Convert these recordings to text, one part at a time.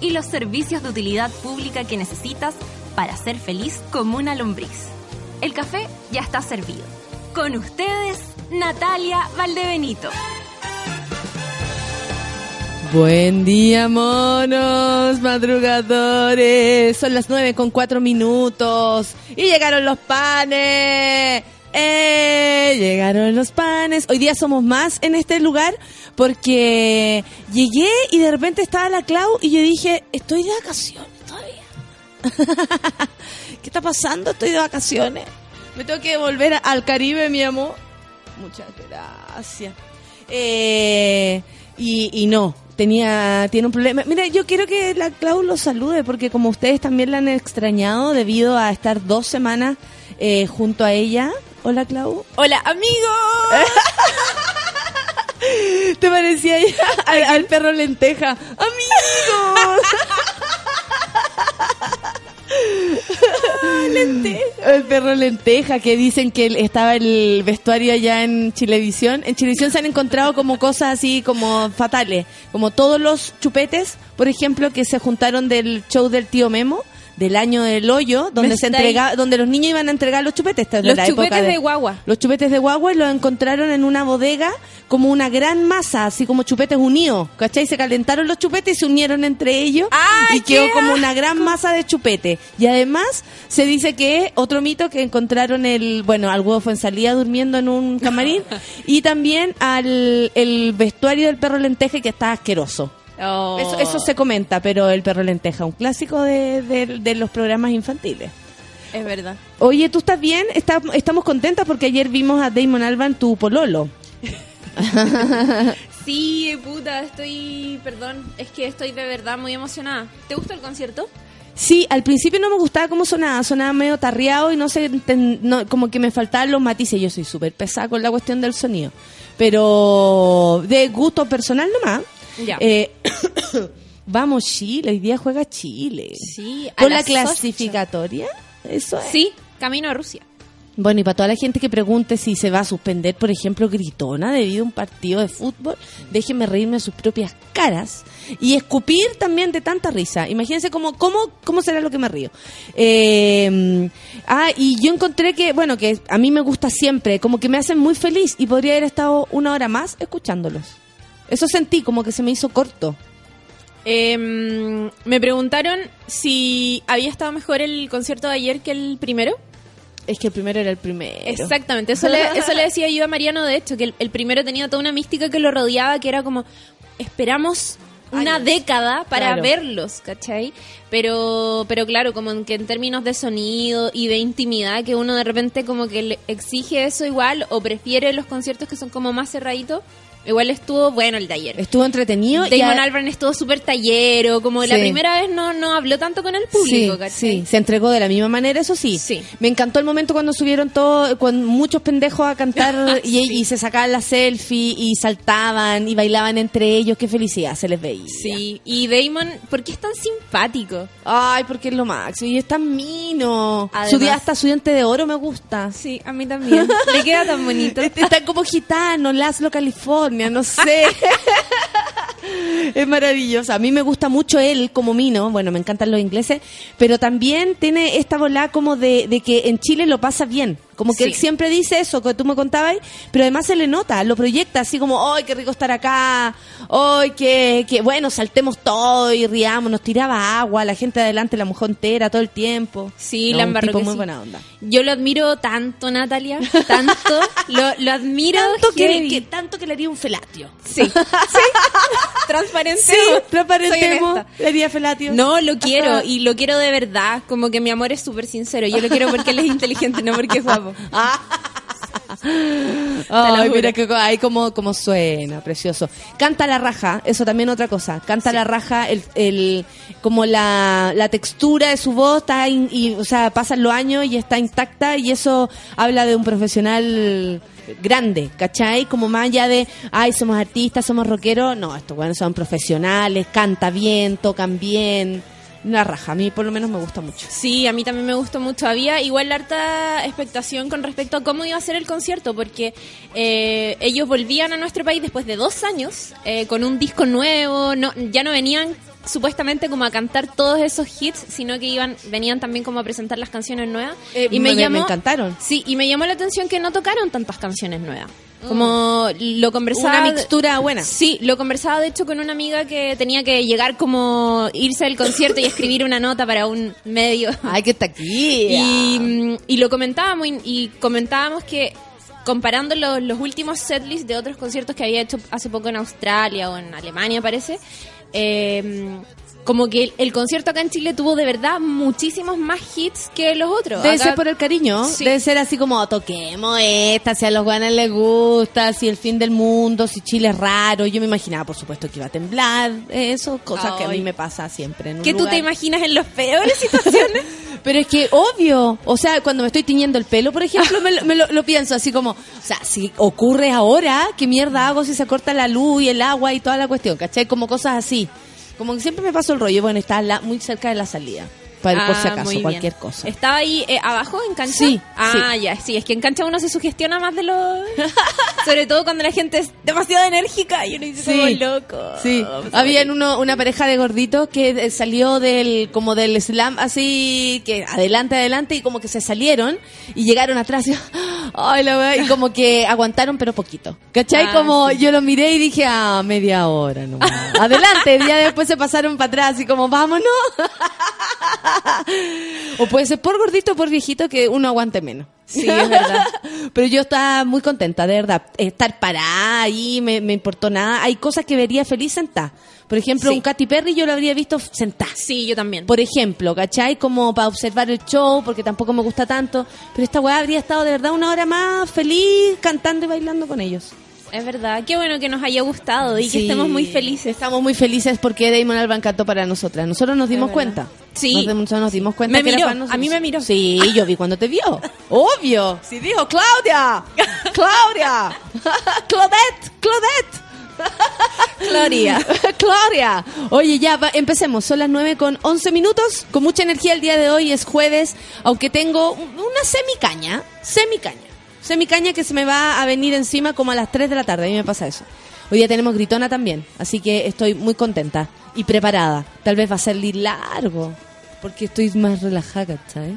y los servicios de utilidad pública que necesitas para ser feliz como una lombriz. El café ya está servido. Con ustedes, Natalia Valdebenito. Buen día, monos madrugadores. Son las nueve con cuatro minutos y llegaron los panes. ¡Eh! Llegaron los panes. Hoy día somos más en este lugar porque llegué y de repente estaba la Clau y yo dije, estoy de vacaciones todavía. ¿Qué está pasando? Estoy de vacaciones. Me tengo que volver al Caribe, mi amor. Muchas gracias. Eh, y, y no, tenía tiene un problema. Mira, yo quiero que la Clau lo salude porque como ustedes también la han extrañado debido a estar dos semanas eh, junto a ella. Hola, Clau. Hola, amigos. Te parecía ya al, al perro lenteja. Amigos. El perro lenteja, que dicen que estaba el vestuario allá en Chilevisión. En Chilevisión se han encontrado como cosas así como fatales, como todos los chupetes, por ejemplo, que se juntaron del show del tío Memo del año del hoyo, donde se entrega, donde los niños iban a entregar los chupetes. Esta Los la chupetes época de guagua. Los chupetes de guagua y los encontraron en una bodega como una gran masa, así como chupetes unidos, ¿cachai? Se calentaron los chupetes y se unieron entre ellos ¡Ay, y quedó como una gran masa de chupete. Y además se dice que otro mito que encontraron el, bueno, al huevo fue en salida durmiendo en un camarín y también al el vestuario del perro lenteje que está asqueroso. Oh. Eso, eso se comenta, pero el perro lenteja, un clásico de, de- de los programas infantiles. Es verdad. Oye, ¿tú estás bien? Está- estamos contentas porque ayer vimos a Damon Alban, tu pololo. Sí, puta, estoy, perdón, es que estoy de verdad muy emocionada. ¿Te gustó el concierto? Sí, al principio no me gustaba cómo sonaba, sonaba medio tarriado y no sé, no, como que me faltaban los matices. Yo soy súper pesada con la cuestión del sonido, pero de gusto personal nomás. Ya. Eh, vamos, Chile, hoy día juega Chile. Sí, a Con la las clasificatoria, eso es. Sí, camino a Rusia. Bueno, y para toda la gente que pregunte si se va a suspender, por ejemplo, Gritona debido a un partido de fútbol, déjenme reírme a sus propias caras y escupir también de tanta risa. Imagínense cómo, cómo, cómo será lo que me río. Eh, ah, y yo encontré que, bueno, que a mí me gusta siempre, como que me hacen muy feliz y podría haber estado una hora más escuchándolos. Eso sentí, como que se me hizo corto. Em, me preguntaron si había estado mejor el concierto de ayer que el primero. Es que el primero era el primero. Exactamente, eso le, eso le decía yo a Mariano, de hecho, que el, el primero tenía toda una mística que lo rodeaba, que era como, esperamos una Años. década para Claro. verlos, ¿cachai? Pero, pero claro, como en que en términos de sonido y de intimidad, que uno de repente como que le exige eso igual o prefiere los conciertos que son como más cerraditos, igual estuvo bueno el ayer. Estuvo entretenido. y Damon a- Albarn estuvo súper tallero, como la primera vez no, no habló tanto con el público, sí, se entregó de la misma manera, eso sí. Sí. Me encantó el momento cuando subieron todos, con muchos pendejos a cantar y se sacaban la selfie y saltaban y bailaban entre ellos. Qué felicidad se les veía. Sí, y Damon, ¿por qué es tan simpático? Ay, porque es lo máximo. Y es tan mino. Además- Su día hasta su diente de oro me gusta. Sí, a mí también. Le queda tan bonito. Están como gitanos, Laszlo, California, no sé. es maravilloso. A mí me gusta mucho él como mino. Bueno, me encantan los ingleses. Pero también tiene esta bola como de, de que en Chile lo pasa bien. Como que Sí. él siempre dice eso que tú me contabas, pero además se le nota, lo proyecta así como, ¡ay, qué rico estar acá! ¡ay, qué, qué bueno, saltemos todo y riamos! Nos tiraba agua, la gente adelante, la mujer entera, todo el tiempo. Sí, No, la un tipo muy sí. buena onda. Yo lo admiro tanto, Natalia. Tanto. lo, lo admiro. Tanto que, tanto que le haría un felatio. Sí. sí. Transparente. Sí, transparentemos. Le haría felatio. No, lo quiero y lo quiero de verdad. Como que mi amor es súper sincero. Yo lo quiero porque él es inteligente, no porque es guapo. Ah. Ay, mira que ahí como, como suena, precioso. Canta la raja, eso también otra cosa. Canta la raja, el, el, como la, la textura de su voz está, y, o sea, pasan los años y está intacta y eso habla de un profesional grande, ¿cachai? Como más allá de, ay, somos artistas, somos rockeros. No, estos bueno son profesionales, canta bien, tocan bien una raja. A mí por lo menos me gusta mucho. Sí, a mí también me gustó mucho. Había igual harta expectación con respecto a cómo iba a ser el concierto, porque eh, ellos volvían a nuestro país después de dos años eh, con un disco nuevo. No, ya no venían supuestamente como a cantar todos esos hits, sino que iban venían también como a presentar las canciones nuevas. Eh, y me, llamó, me encantaron. Sí, y me llamó la atención que no tocaron tantas canciones nuevas. Como lo conversaba. Una mixtura buena. Sí, lo conversaba de hecho con una amiga que tenía que llegar como irse del concierto y escribir una nota para un medio. Ay, que está aquí. Y, y, lo comentábamos y, comentábamos que comparando los, los últimos setlists de otros conciertos que había hecho hace poco en Australia o en Alemania, parece, eh, como que el, concierto acá en Chile tuvo de verdad muchísimos más hits que los otros. Debe ser por el cariño, debe ser así como toquemos esta, si a los guanes les gusta, si el fin del mundo, si Chile es raro. Yo me imaginaba, por supuesto, que iba a temblar, eso, cosas que a mí me pasa siempre. ¿Qué tú te imaginas en las peores situaciones? Pero es que obvio, o sea, cuando me estoy tiñendo el pelo, por ejemplo, me, lo, lo, pienso así como, o sea, si ocurre ahora, ¿qué mierda hago si se corta la luz y el agua y toda la cuestión? ¿Cachai? Como cosas así. Como siempre me paso el rollo. Bueno, está muy cerca de la salida. Para por si ah, acaso, cualquier cosa. ¿Estaba ahí eh, abajo en cancha? Sí. Ah, ya, sí. Es que en cancha uno se sugestiona más de lo. Sobre todo cuando la gente es demasiado enérgica y uno dice, sí, loco. Sí. Había uno, una pareja de gorditos que eh, salió del como del slam así, que adelante, adelante, y como que se salieron y llegaron atrás y, ay, la y como que aguantaron, pero poquito. ¿Cachai? Ah, como yo lo miré y dije, ah, media hora, no. adelante. Y ya después se pasaron para atrás y como, vámonos. o puede ser por gordito o por viejito que uno aguante menos. Sí, es verdad. Pero yo estaba muy contenta, de verdad. Estar parada ahí, me, me importó nada. Hay cosas que vería feliz sentada. Por ejemplo, un Katy Perry yo lo habría visto sentada. Sí, yo también. Por ejemplo, ¿cachai? Como para observar el show, porque tampoco me gusta tanto. Pero esta weá habría estado de verdad una hora más feliz cantando y bailando con ellos. Es verdad, qué bueno que nos haya gustado y que estemos muy felices. Estamos muy felices porque Damon Alban cantó para nosotras. Nosotros nos dimos cuenta. Sí. Nos dimos cuenta que A mí me miró. Sí, yo vi cuando te vio. Obvio. Sí, dijo, Claudia. Claudia. Claudette. Claudette. Gloria. Gloria. Oye, ya, empecemos. Son las 9 con 11 minutos. Con mucha energía el día de hoy. Es jueves. Aunque tengo una semicaña. Semicaña semicaña que se me va a venir encima como a las 3 de la tarde. A mí me pasa eso. Hoy día tenemos gritona también, así que estoy muy contenta y preparada. Tal vez va a salir largo, porque estoy más relajada, ¿sabes?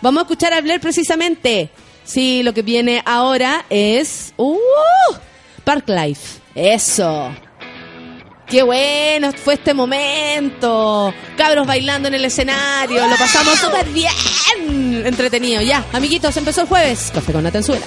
Vamos a escuchar a Blair precisamente. Sí, lo que viene ahora es... ¡Uh! Park Life. Eso. Qué bueno fue este momento. Cabros bailando en el escenario. Lo pasamos súper bien. Entretenido. Ya, amiguitos, empezó el jueves. Café con Natenzuela.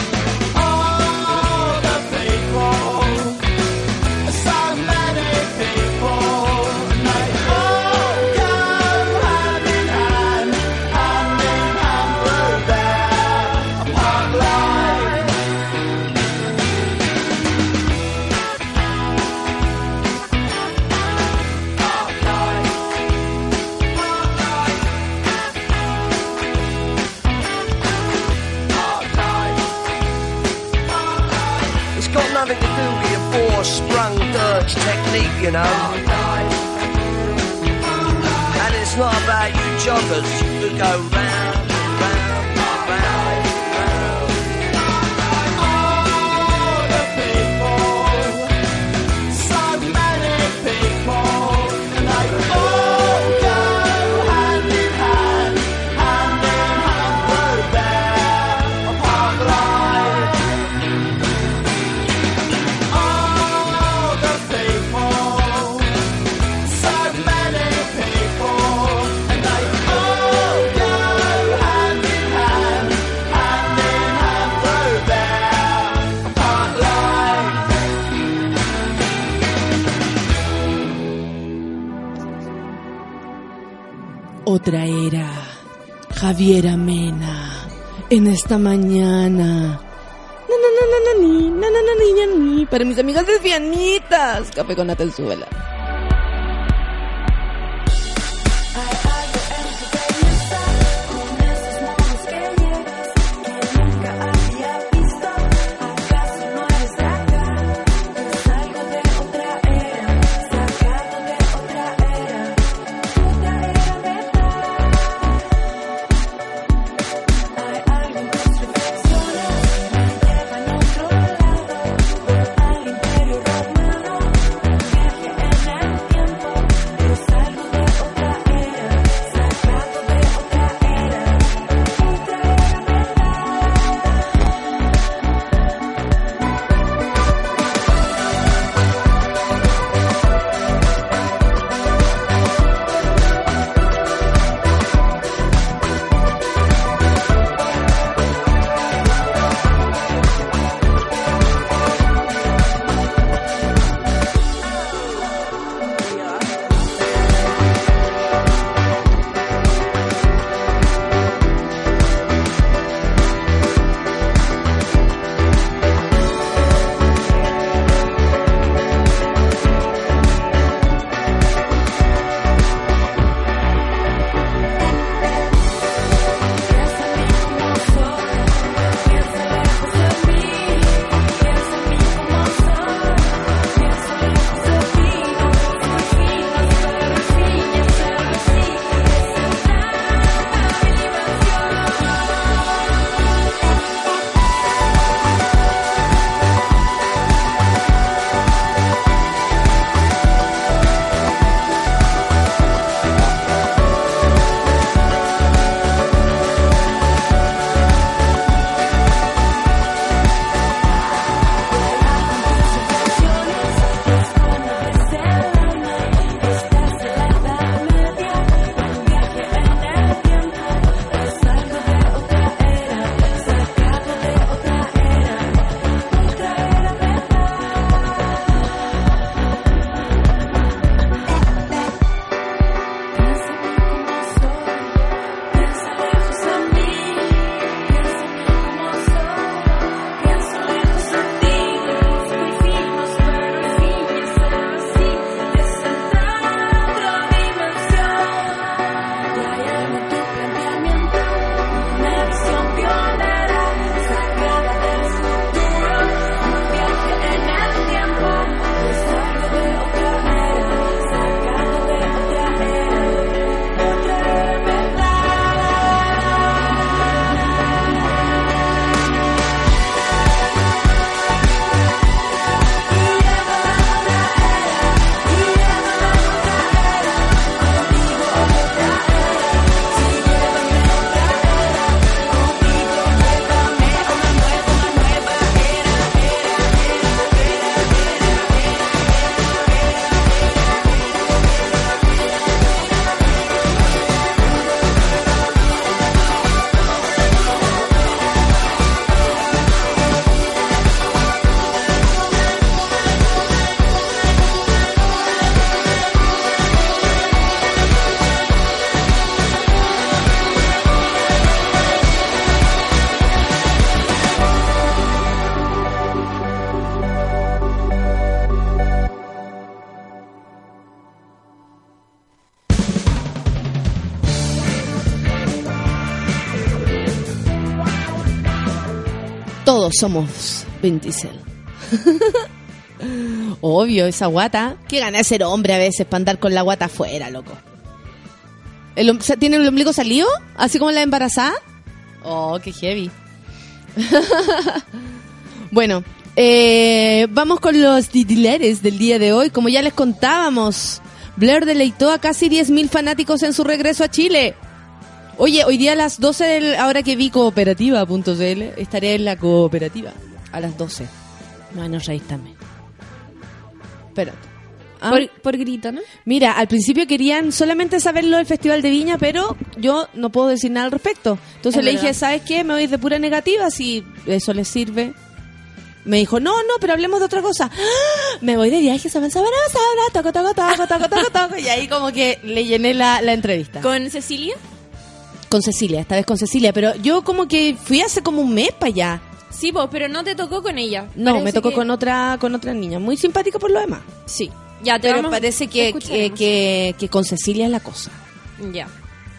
Dutch technique, you know. And it's not about you joggers who go round. otra era. Javier Amena, en esta mañana. Para mis amigas lesbianitas, café con Natal Suela. somos Venticel. Obvio, esa guata. Qué gana ser hombre a veces para andar con la guata afuera, loco. ¿El, ¿Tiene el ombligo salido? ¿Así como la embarazada? Oh, qué heavy. bueno, eh, vamos con los titulares del día de hoy. Como ya les contábamos, Blair deleitó a casi 10.000 fanáticos en su regreso a Chile. Oye, hoy día a las 12, del, ahora que vi cooperativa.cl, estaré en la cooperativa a las 12. No, no reís también. Espérate. Ah, Por, por grito, ¿no? Mira, al principio querían solamente saberlo del Festival de Viña, pero yo no puedo decir nada al respecto. Entonces Es le verdad. dije, ¿sabes qué? Me voy de pura negativa, si eso les sirve. Me dijo, no, no, pero hablemos de otra cosa. ¡Ah! Me voy de viaje, me sabe toco, toco, toco, toco, toco, toco. Y ahí como que le llené la, la entrevista. ¿Con Cecilia? Con Cecilia, esta vez con Cecilia, pero yo como que fui hace como un mes para allá. Sí, pues, pero no te tocó con ella. No, Parece me tocó que- con otra con otra niña, muy simpática por lo demás. Sí. Ya te Pero parece que, que, que, que con Cecilia es la cosa. Ya.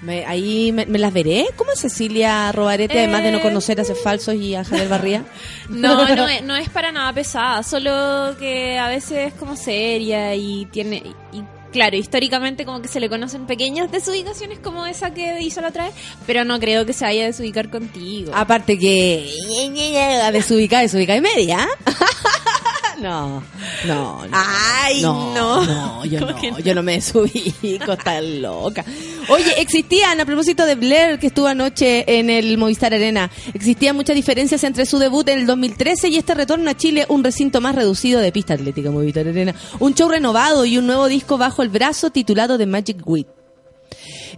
Me- ahí me, me las veré. ¿Cómo es Cecilia Robarete, además de no Eh, conocer a falsos y a Javier Barría? No, no es, no es para nada pesada, solo que a veces es como seria y tiene... Y claro, históricamente como que se le conocen pequeñas desubicaciones como esa que hizo la otra vez, pero no creo que se vaya a desubicar contigo. Aparte que... A desubicar, desubicar y media. No, no, no. Ay, no. No, yo ¿Cómo no, yo no me desubico, tan loca. Oye, existían, a propósito de Blair, que estuvo anoche en el Movistar Arena, existían muchas diferencias entre su debut en el 2013 y este retorno a Chile, un recinto más reducido de pista atlética Movistar Arena, un show renovado y un nuevo disco bajo el brazo titulado The Magic Wit.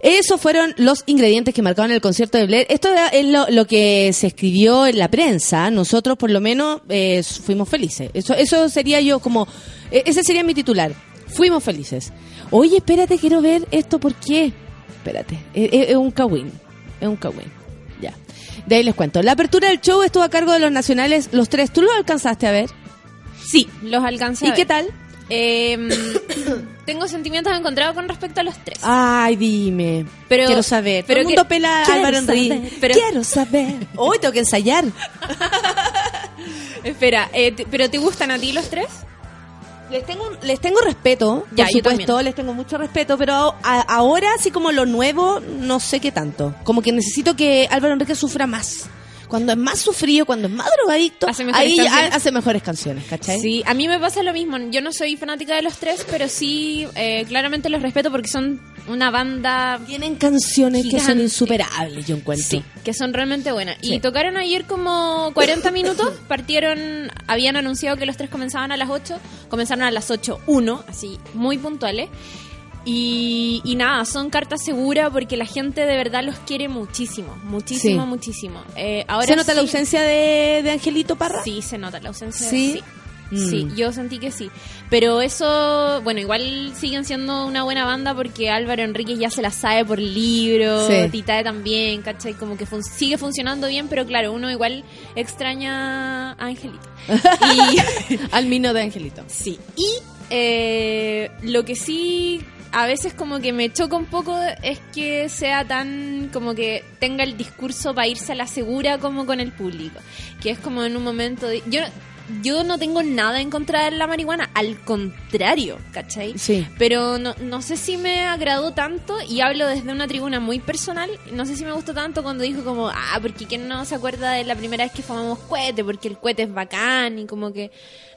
Esos fueron los ingredientes que marcaron el concierto de Blair. Esto es lo, lo que se escribió en la prensa. Nosotros, por lo menos, eh, fuimos felices. Eso, eso sería yo como... eh, Ese sería mi titular. Fuimos felices. Oye, espérate, quiero ver esto. ¿Por qué? Espérate. Es, es- es un cagüín. Es un cagüín. Ya. De ahí les cuento. La apertura del show estuvo a cargo de los nacionales, los tres. ¿Tú lo alcanzaste a ver? Sí, los alcancé. a ¿Y qué tal? Em, tengo sentimientos encontrados con respecto a los tres. Ay, dime. Pero- quiero saber. pero Todo el mundo pela a Álvaro Enrique. pero- Quiero saber. Hoy tengo que ensayar. Espera, eh, ¿pero te gustan a ti los tres? Les tengo, les tengo respeto, Ya, por supuesto, les tengo mucho respeto, pero a- ahora, así como lo nuevo, no sé qué tanto. Como que necesito que Álvaro Enrique sufra más. Cuando es más sufrido, cuando es más drogadicto, Hace ahí canciones. hace mejores canciones, ¿cachai? Sí, a mí me pasa lo mismo. Yo no soy fanática de los tres, pero sí, eh, claramente los respeto porque son una banda Tienen canciones que son insuperables, yo encuentro. Sí, que son realmente buenas. Sí. Y tocaron ayer como 40 minutos, partieron, habían anunciado que los tres comenzaban a las 8, comenzaron a las 8.1, así, muy puntuales. Y, y nada, son cartas seguras porque la gente de verdad los quiere muchísimo, muchísimo, Sí. muchísimo. Eh, ahora ¿Se nota la sí- ausencia de, de Angelito Parra? Sí, se nota la ausencia. ¿Sí? Sí. Mm. Sí, yo sentí que sí. Pero eso, bueno, igual siguen siendo una buena banda porque Álvaro Enríquez ya se la sabe por libro, Sí. Titae también, ¿cachai? Como que fun- sigue funcionando bien, pero claro, uno igual extraña a Angelito. y, Al mino de Angelito. sí, y eh, lo que sí a veces como que me choca un poco es que sea tan como que tenga el discurso para irse a la segura como con el público, que es como en un momento de, yo yo no tengo nada en contra de la marihuana, al contrario, ¿cachai? Sí. Pero no, no sé si me agradó tanto, y hablo desde una tribuna muy personal, no sé si me gustó tanto cuando dijo como, ah, porque quién no se acuerda de la primera vez que fumamos cohete, porque el cohete es bacán, y como que,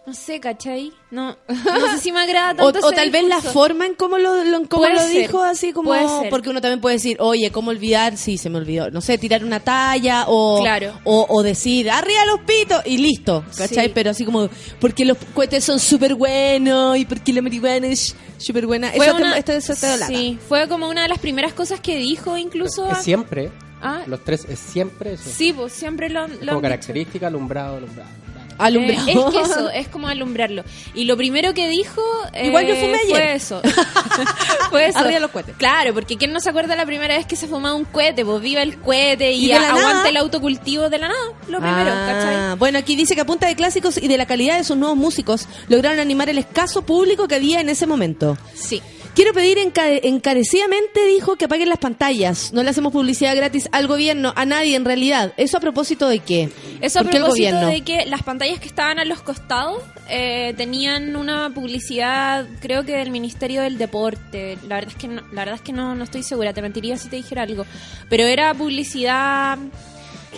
no sé, ¿cachai? No, no sé si me agrada O, tanto o ese tal vez la forma en cómo lo, lo- en cómo Puede lo ser. dijo, así como... Puede ser. Porque uno también puede decir, oye, ¿cómo olvidar? Sí, se me olvidó. No sé, tirar una talla o, Claro. o, o decir, arriba los pitos y listo, ¿cachai? Sí. Pero así como, porque los cohetes son súper buenos y porque la marihuana es súper buena. Fue Eso una- te, esto, eso te lata. Sí, fue como una de las primeras cosas que dijo incluso. Es siempre. Ah, Los tres es siempre eso. sí, pues siempre lo, lo han Como dicho. característica, alumbrado, alumbrado. Alumbrado. Eh, es que eso, es como alumbrarlo. Y lo primero que dijo. eh, Igual yo fumé ayer. Fue eso. fue eso. Arriba los cohetes. Claro, porque ¿quién no se acuerda la primera vez que se fumaba un cohete? Pues viva el cohete y, aguante nada. el autocultivo de la nada. Lo primero, Ah, ¿cachai? Bueno, aquí dice que a punta de clásicos y de la calidad de sus nuevos músicos lograron animar el escaso público que había en ese momento. Sí. Quiero pedir enca- encarecidamente, dijo, que apaguen las pantallas. No le hacemos publicidad gratis al gobierno, a nadie en realidad. ¿Eso a propósito de qué? Eso a ¿Por qué el propósito de que las pantallas que estaban a los costados eh, tenían una publicidad, creo que del Ministerio del Deporte. La verdad es que no, la verdad es que no, no estoy segura, te mentiría si te dijera algo. Pero era publicidad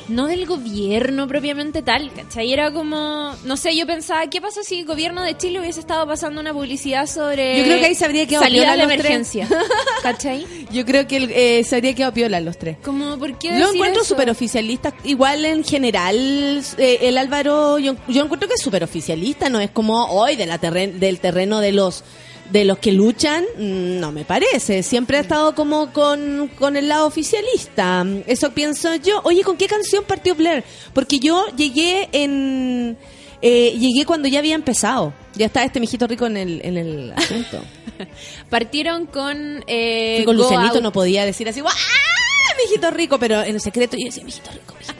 no del gobierno propiamente tal, ¿cachai? Era como, no sé, yo pensaba, ¿qué pasa si el gobierno de Chile hubiese estado pasando una publicidad sobre Yo creo que ahí se habría quedado salidas piola de los tres. emergencia? ¿Cachai? Yo creo que eh, se habría quedado piola los tres. Como, ¿por qué Lo encuentro súper oficialista. Igual en general, eh, el Álvaro, yo, yo encuentro que es súper oficialista, no es como hoy de la terren- del terreno de los de los que luchan, mm, no me parece. Siempre ha estado como con, con el lado oficialista. Eso pienso yo. Oye, ¿con qué canción partió Blair? Porque yo llegué en... eh, llegué cuando ya había empezado. Ya está este mijito rico en el, en el asunto. Partieron con... Eh, con Lucianito no podía decir así, ¡ah! Mijito rico, pero en el secreto yo decía, mijito rico, mijito rico.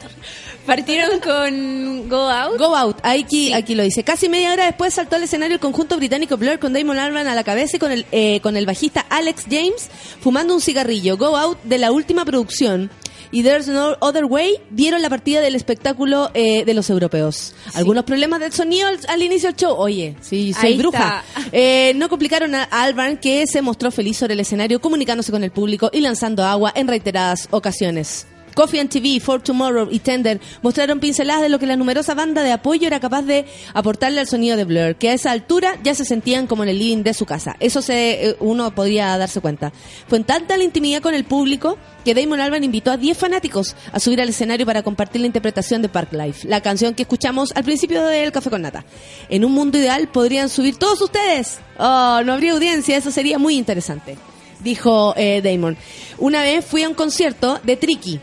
Partieron con Go Out. Go Out, aquí, aquí lo dice. Casi media hora después saltó al escenario el conjunto británico Blur con Damon Albarn a la cabeza y con el, eh, con el bajista Alex James fumando un cigarrillo. Go Out de la última producción y There's No Other Way dieron la partida del espectáculo eh, de los europeos. Algunos problemas del sonido al, al inicio del show. Oye, sí, soy Ahí bruja. Eh, no complicaron a Albarn que se mostró feliz sobre el escenario comunicándose con el público y lanzando agua en reiteradas ocasiones. Coffee and TV, For Tomorrow y Tender mostraron pinceladas de lo que la numerosa banda de apoyo era capaz de aportarle al sonido de Blur, que a esa altura ya se sentían como en el living de su casa. Eso se, eh, uno podría darse cuenta. Fue en tanta la intimidad con el público que Damon Albarn invitó a 10 fanáticos a subir al escenario para compartir la interpretación de Park Life, la canción que escuchamos al principio del Café con Nata. En un mundo ideal podrían subir todos ustedes. Oh, no habría audiencia, eso sería muy interesante, dijo eh, Damon. Una vez fui a un concierto de Tricky.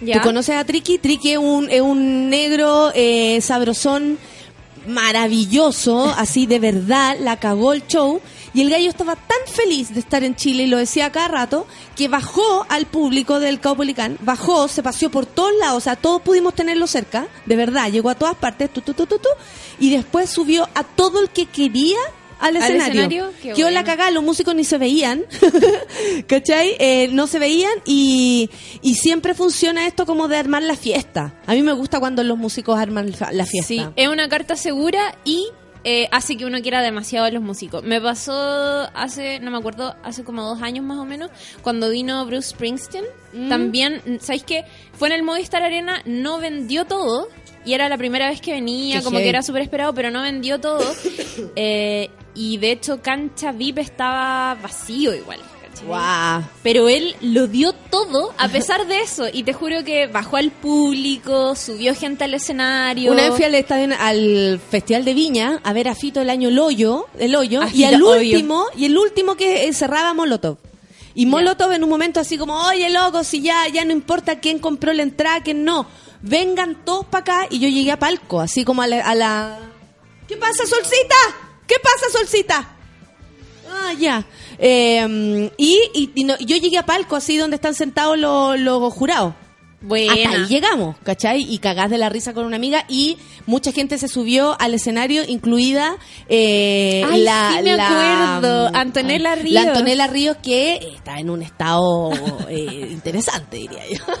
Ya. ¿Tú conoces a Tricky? Tricky es un, es un negro eh, sabrosón maravilloso, así de verdad, la cagó el show. Y el gallo estaba tan feliz de estar en Chile, y lo decía cada rato, que bajó al público del Caupolicán, bajó, se paseó por todos lados, o sea, todos pudimos tenerlo cerca, de verdad, llegó a todas partes, tu, tu, tu, tu, tu, y después subió a todo el que quería al ¿Al escenario. escenario? Qué la bueno. cagada, los músicos ni se veían, ¿cachai? Eh, no se veían y, y siempre funciona esto como de armar la fiesta. A mí me gusta cuando los músicos arman la- la fiesta. Sí, es una carta segura y eh, hace que uno quiera demasiado a los músicos. Me pasó hace, no me acuerdo, hace como dos años más o menos, cuando vino Bruce Springsteen. Mm. También, ¿sabéis qué? Fue en el Movistar Arena, no vendió todo. Y era la primera vez que venía, Qué como que era súper esperado, pero no vendió todo. Eh, y de hecho, Cancha VIP estaba vacío igual. Guau. Pero él lo dio todo a pesar de eso. Y te juro que bajó al público, subió gente al escenario. Una vez fui al estadio, al Festival de Viña a ver a Fito el año El Hoyo, el hoyo A y obvio. último, y el último que cerraba Molotov. Y Molotov en un momento así como, oye loco, si ya, ya no importa quién compró la entrada, quién no. Vengan todos para acá y yo llegué a palco, así como a la, a la- ¿Qué pasa, Solcita? ¿Qué pasa, Solcita? Ah, ya. Eh, y y- y no- yo llegué a palco, así donde están sentados los, los jurados. Hasta ahí llegamos, ¿cachai? Y cagás de la risa con una amiga y mucha gente se subió al escenario, incluida eh, Ay, la, sí me la- acuerdo, Antonella Ríos. La Antonella Ríos que está en un estado eh, interesante, diría yo.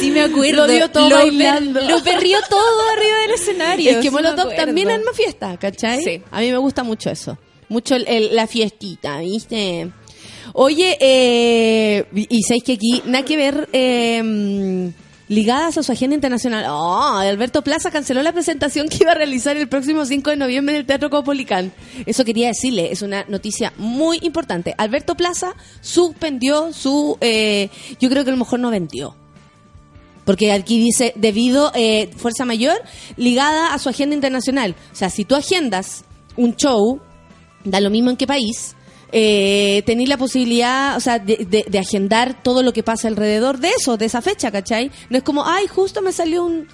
Sí me acuerdo. Lo dio todo Lo bailando. per- Lo perrió todo arriba del escenario. Es que sí Molotov también arma fiesta, ¿cachai? Sí. A mí me gusta mucho eso. Mucho el- el- la fiestita, ¿viste? Oye, eh, y y sabéis que aquí, nada que ver, eh, ligadas a su agenda internacional. Oh, Alberto Plaza canceló la presentación que iba a realizar el próximo 5 de noviembre en el Teatro Copolicán. Eso quería decirle, es una noticia muy importante. Alberto Plaza suspendió su, eh, yo creo que a lo mejor no vendió. Porque aquí dice, debido eh, fuerza mayor ligada a su agenda internacional. O sea, si tú agendas un show, da lo mismo en qué país, eh, tenéis la posibilidad, o sea, de, de- de agendar todo lo que pasa alrededor de eso, de esa fecha, ¿cachai? No es como, ay, justo me salió un...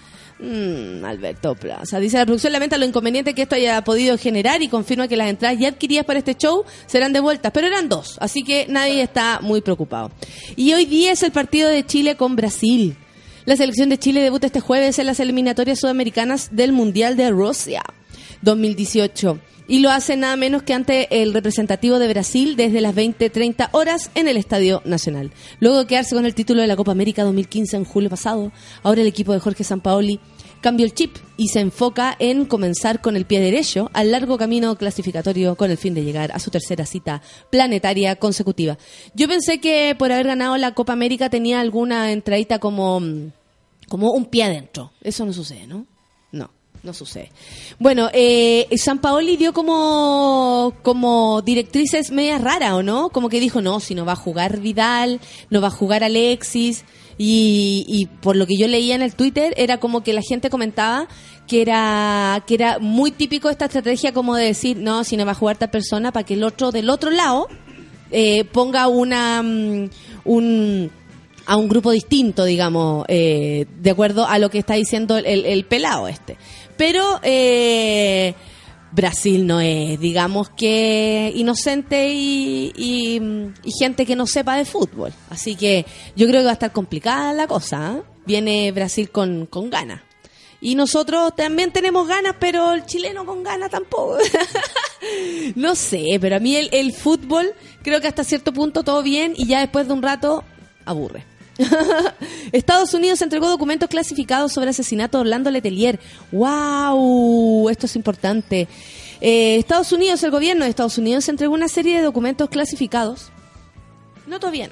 Mm, Alberto Plaza. Dice la producción lamenta lo inconveniente que esto haya podido generar y confirma que las entradas ya adquiridas para este show serán devueltas, pero eran dos, así que nadie está muy preocupado. Y hoy día es el partido de Chile con Brasil. La selección de Chile debuta este jueves en las eliminatorias sudamericanas del Mundial de Rusia. 2018. Y lo hace nada menos que ante el representativo de Brasil desde las 20-30 horas en el Estadio Nacional. Luego de quedarse con el título de la Copa América 2015 en julio pasado, ahora el equipo de Jorge Sampaoli cambió el chip y se enfoca en comenzar con el pie derecho al largo camino clasificatorio con el fin de llegar a su tercera cita planetaria consecutiva. Yo pensé que por haber ganado la Copa América tenía alguna entradita como, mm, como un pie adentro. Eso no sucede, ¿no? No. No sucede. Bueno, eh, San Paoli dio como, como directrices medias raras, ¿o no? Como que dijo, no, si no va a jugar Vidal, no va a jugar Alexis. Y, y por lo que yo leía en el Twitter, era como que la gente comentaba que era, que era muy típico esta estrategia como de decir, no, si no va a jugar tal persona, para que el otro del otro lado eh, ponga una, mm, un, a un grupo distinto, digamos, eh, de acuerdo a lo que está diciendo el, el pelado este. Pero eh, Brasil no es, digamos que inocente y, y, y gente que no sepa de fútbol. Así que yo creo que va a estar complicada la cosa. ¿eh? Viene Brasil con, con ganas. Y nosotros también tenemos ganas, pero el chileno con ganas tampoco. no sé, pero a mí el, el fútbol creo que hasta cierto punto todo bien y ya después de un rato aburre. Estados Unidos entregó documentos clasificados sobre asesinato de Orlando Letelier. ¡Wow! Esto es importante. Eh, Estados Unidos, el gobierno de Estados Unidos entregó una serie de documentos clasificados. No todo bien.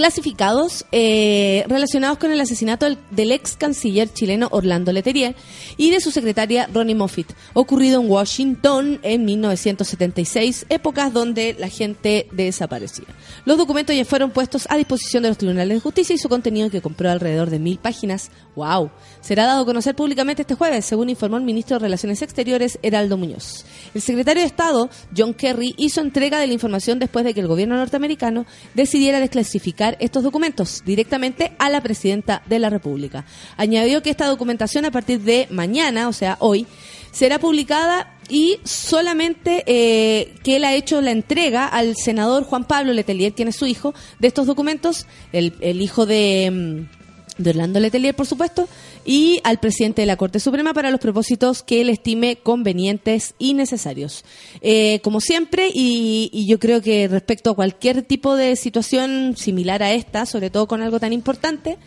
Clasificados eh, relacionados con el asesinato del, del ex canciller chileno Orlando Letelier y de su secretaria Ronnie Moffitt, ocurrido en Washington en 1976, épocas donde la gente desaparecía. Los documentos ya fueron puestos a disposición de los tribunales de justicia y su contenido, que compró alrededor de mil páginas, wow, será dado a conocer públicamente este jueves, según informó el ministro de Relaciones Exteriores, Heraldo Muñoz. El secretario de Estado, John Kerry, hizo entrega de la información después de que el gobierno norteamericano decidiera desclasificar estos documentos directamente a la presidenta de la República. Añadió que esta documentación a partir de mañana, o sea, hoy, será publicada y solamente eh, que él ha hecho la entrega al senador Juan Pablo Letelier, quien es su hijo, de estos documentos, el, hijo de, mm, de Orlando Letelier, por supuesto, y al presidente de la Corte Suprema para los propósitos que él estime convenientes y necesarios. Eh, como siempre, y, y yo creo que respecto a cualquier tipo de situación similar a esta, sobre todo con algo tan importante,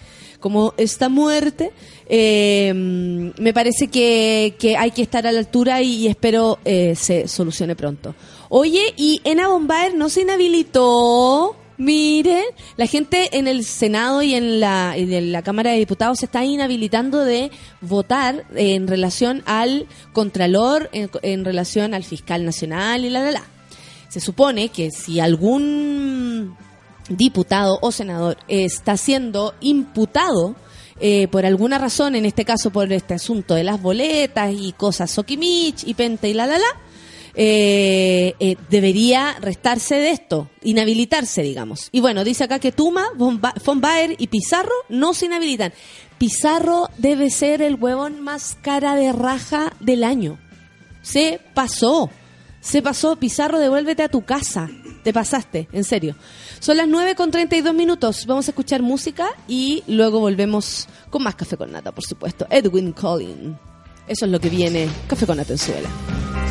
como esta muerte, eh, me parece que, hay que estar a la altura y, y espero eh, se solucione pronto. Oye, y en Bombaer no se inhabilitó. Miren, la gente en el Senado y en la, en la Cámara de Diputados se está inhabilitando de votar en relación al Contralor, en, en relación al Fiscal Nacional y la, la, la. Se supone que si algún diputado o senador está siendo imputado eh, por alguna razón, en este caso por este asunto de las boletas y cosas Sokimich y Pente y la la la, eh, eh, debería restarse de esto, inhabilitarse, digamos. Y bueno, dice acá que Tuma, von Ba- von Baer y Pizarro no se inhabilitan. Pizarro debe ser el huevón más cara de raja del año. Se pasó. Se pasó. Pizarro, devuélvete a tu casa. Te pasaste, en serio. Son las 9 con 32 minutos. Vamos a escuchar música y luego volvemos con más Café con Nata, por supuesto. Edwin Collin. Eso es lo que viene. Café con Nata en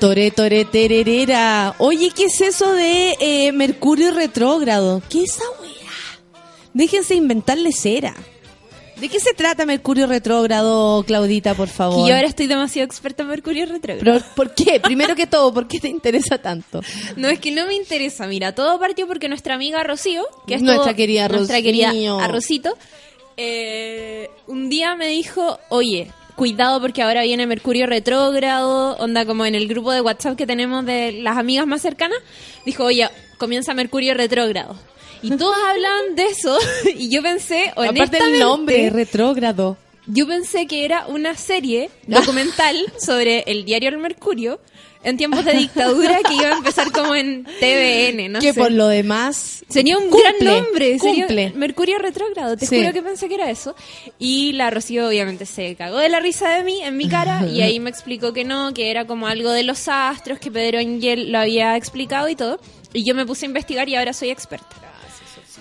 Tore, tore, tererera. Oye, ¿qué es eso de eh, Mercurio retrógrado? ¿Qué es esa weá? Déjense inventarle cera. ¿De qué se trata Mercurio retrógrado, Claudita, por favor? Y yo ahora estoy demasiado experta en Mercurio retrógrado. ¿Por qué? Primero que todo, ¿por qué te interesa tanto? No, es que no me interesa. Mira, todo partió porque nuestra amiga Rocío, que es Nuestra todo- querida nuestra Rocío. querida Arrocito, eh, un día me dijo, oye, cuidado porque ahora viene Mercurio retrógrado, onda como en el grupo de WhatsApp que tenemos de las amigas más cercanas, dijo, oye, comienza Mercurio retrógrado. Y todos hablan de eso y yo pensé, Aparte honestamente, del nombre, retrógrado. yo pensé que era una serie documental sobre el diario El Mercurio en tiempos de dictadura que iba a empezar como en TVN, no que sé. por lo demás... Sería un cumple, gran nombre, sería Cumple. Mercurio retrógrado, te Sí. juro que pensé que era eso. Y la Rocío obviamente se cagó de la risa de mí, en mi cara, y ahí me explicó que no, que era como algo de los astros, que Pedro Angel lo había explicado y todo. Y yo me puse a investigar y ahora soy experta.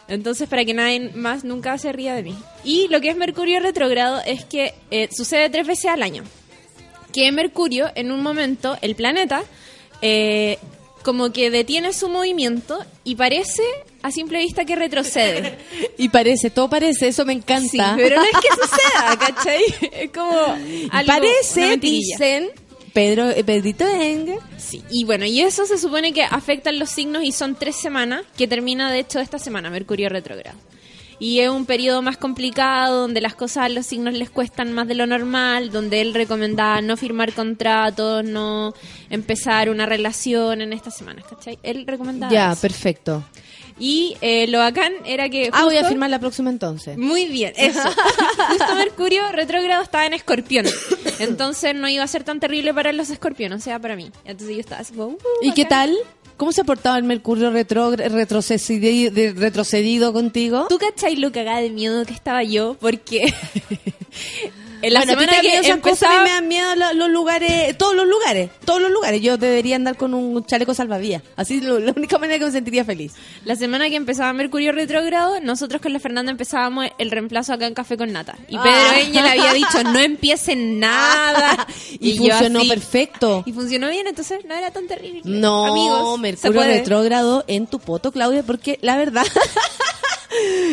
Entonces, para que nadie más nunca se ría de mí. Y lo que es Mercurio retrógrado es que eh, sucede tres veces al año. Que Mercurio, en un momento, el planeta, eh, como que detiene su movimiento y parece a simple vista que retrocede. Y parece, todo parece, eso me encanta. Sí, pero no es que suceda, ¿cachai? Es como algo, parece, dicen Pedro, eh, Pedrito Enger, Sí, y bueno, y eso se supone que afectan los signos y son tres semanas, que termina de hecho esta semana, Mercurio retrógrado. Y es un periodo más complicado, donde las cosas a los signos les cuestan más de lo normal, donde él recomendaba no firmar contratos, no empezar una relación en estas semanas, ¿cachai? Él recomendaba Ya, eso. perfecto. Y eh, lo bacán era que... Ah, voy a justo- firmar la próxima entonces. muy bien, eso. Justo Mercurio retrógrado estaba en escorpión. Entonces no iba a ser tan terrible para los escorpiones, o sea, para mí. Entonces yo estaba así como... uh, ¿Y qué tal? ¿Cómo se ha portado el Mercurio retro, retrocedido, de- retrocedido contigo? ¿Tú cachai lo cagada de miedo que estaba yo? Porque en la Bueno, a semana te dan que cosas, a empezaba... mí me dan miedo lo- los, lugares, todos los lugares, todos los lugares. Yo debería andar con un chaleco salvavidas. Así lo- la única manera que me sentiría feliz. La semana que empezaba Mercurio retrógrado, nosotros con la Fernanda empezábamos el reemplazo acá en Café con Nata. Y Pedro Ah. Angel había dicho, no empiecen nada. Y, funcionó así- perfecto. Y funcionó bien, entonces no era tan terrible. No, Amigos, Mercurio retrógrado en tu poto, Claudia, porque la verdad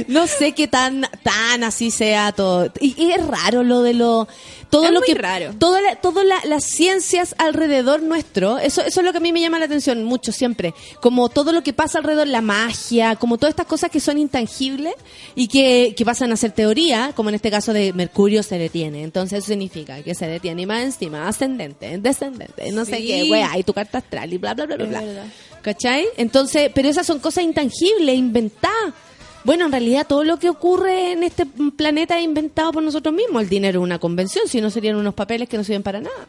no sé qué tan tan así sea todo. Y, y es raro lo de lo todo Es lo muy que raro. todas la- todas la- las ciencias alrededor nuestro, eso eso es lo que a mí me llama la atención mucho siempre, como todo lo que pasa alrededor la magia, como todas estas cosas que son intangibles y que, que pasan a ser teoría, como en este caso de Mercurio se detiene. Entonces eso significa que se detiene y más encima ascendente, descendente, no sé qué, wea, y tu carta astral y bla bla bla bla. Bla. ¿Cachai? Entonces, pero esas son cosas intangibles, inventadas. Bueno, en realidad todo lo que ocurre en este planeta es inventado por nosotros mismos. El dinero es una convención, si no serían unos papeles que no sirven para nada.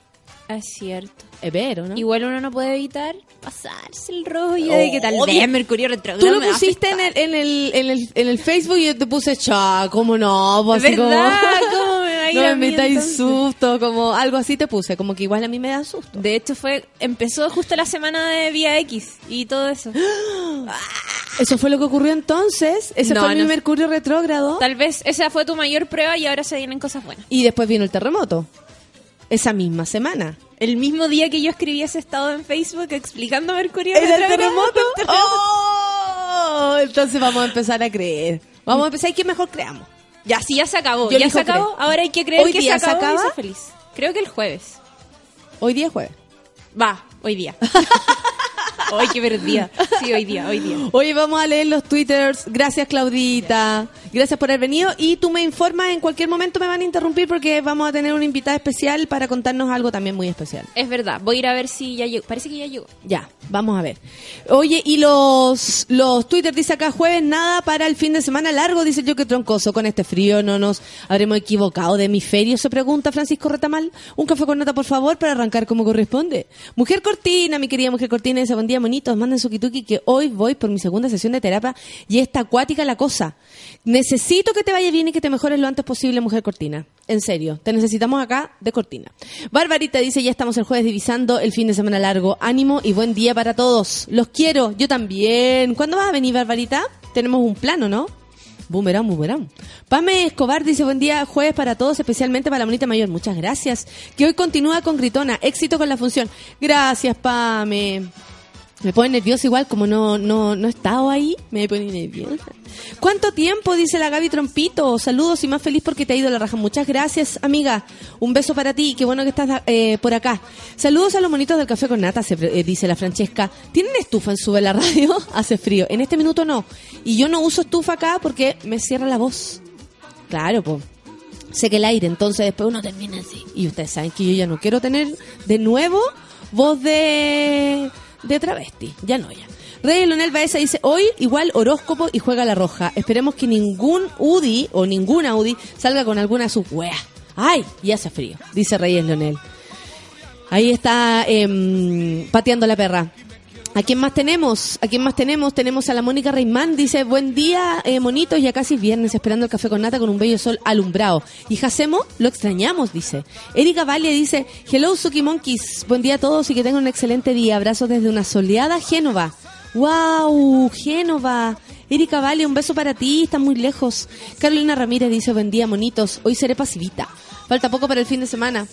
Es cierto. Es vero, ¿no? Igual uno no puede evitar pasarse el rollo de que tal vez Mercurio retrógrado Tú lo pusiste en el, en, el, en, el, en el Facebook y yo te puse, cha, ¿cómo no? Pues ¿Verdad? como- ¿Cómo ir no a me metáis entonces? susto, como algo así te puse, como que igual a mí me da susto. De hecho fue empezó justo la semana de Vía X y todo eso. Eso fue lo que ocurrió entonces. Ese No, fue mi. Mercurio retrógrado. Tal vez esa fue tu mayor prueba y ahora se vienen cosas buenas. Y después vino el terremoto. Esa misma semana. El mismo día que yo escribí ese estado en Facebook explicando Mercurio ¿Era el terremoto? ¡Oh! Entonces vamos a empezar a creer. Vamos a empezar y que mejor creamos. Ya, sí, ya se acabó. Yo ya se acabó. creer. Ahora hay que creer ¿Hoy que día se se acabó y acaba? ser feliz. Creo que el jueves. Hoy día es jueves. Va, hoy día. Hoy qué perdida. Sí, hoy día, hoy día. Oye, vamos a leer los twitters. Gracias, Claudita. Gracias por haber venido. Y tú me informas, en cualquier momento me van a interrumpir porque vamos a tener una invitada especial para contarnos algo también muy especial. Es verdad, voy a ir a ver si ya llegó. Parece que ya llegó. Ya, vamos a ver. Oye, y los, los Twitter dice acá jueves, nada para el fin de semana largo, dice yo que troncoso. Con este frío no nos habremos equivocado de hemisferio, se pregunta Francisco Retamal. Un café con nota, por favor, para arrancar como corresponde. Mujer Cortina, mi querida Mujer Cortina, dice buen día, monitos, manden su kituki que hoy voy por mi segunda sesión de terapia y está acuática la cosa. Necesito que te vaya bien y que te mejores lo antes posible, Mujer Cortina. En serio, te necesitamos acá de Cortina. Barbarita dice, ya estamos el jueves divisando el fin de semana largo. Ánimo y buen día para todos. Los quiero, yo también. ¿Cuándo vas a venir, Barbarita? Tenemos un plano, ¿no? Boomerang, boomerang. Pame Escobar dice buen día, jueves para todos, especialmente para la bonita mayor. Muchas gracias. Que hoy continúa con Gritona. Éxito con la función. Gracias, Pame. Me pone nerviosa igual, como no, no, no he estado ahí, me pone nerviosa. ¿Cuánto tiempo? Dice la Gaby Trompito. Saludos y más feliz porque te ha ido la raja. Muchas gracias, amiga. Un beso para ti. Qué bueno que estás eh, por acá. Saludos a los monitos del café con nata, eh, dice la Francesca. ¿Tienen estufa en Sube la Radio? Hace frío. En este minuto no. Y yo no uso estufa acá porque me cierra la voz. Claro, pues sé que el aire, entonces después uno termina así. Y ustedes saben que yo ya no quiero tener de nuevo voz de, de travesti. Ya no, ya. Rey Leonel Baeza dice, hoy igual horóscopo y juega la roja. Esperemos que ningún UDI o ninguna UDI salga con alguna de sus. ¡Ay! Y hace frío, dice Reyes Leonel. Ahí está em, pateando la perra. ¿A quién más tenemos? ¿A quién más tenemos? Tenemos a la Mónica Reimán. Dice, buen día, eh, monitos, ya casi es viernes, esperando el café con nata con un bello sol alumbrado. Y Jacemo, lo extrañamos, dice. Erika Valle dice, hello, Suki Monkeys. Buen día a todos y que tengan un excelente día. Abrazos desde una soleada Génova. ¡Wow! Génova. Erika Valle, un beso para ti, está muy lejos. Carolina Ramírez dice, buen día, monitos. Hoy seré pasivita. Falta poco para el fin de semana.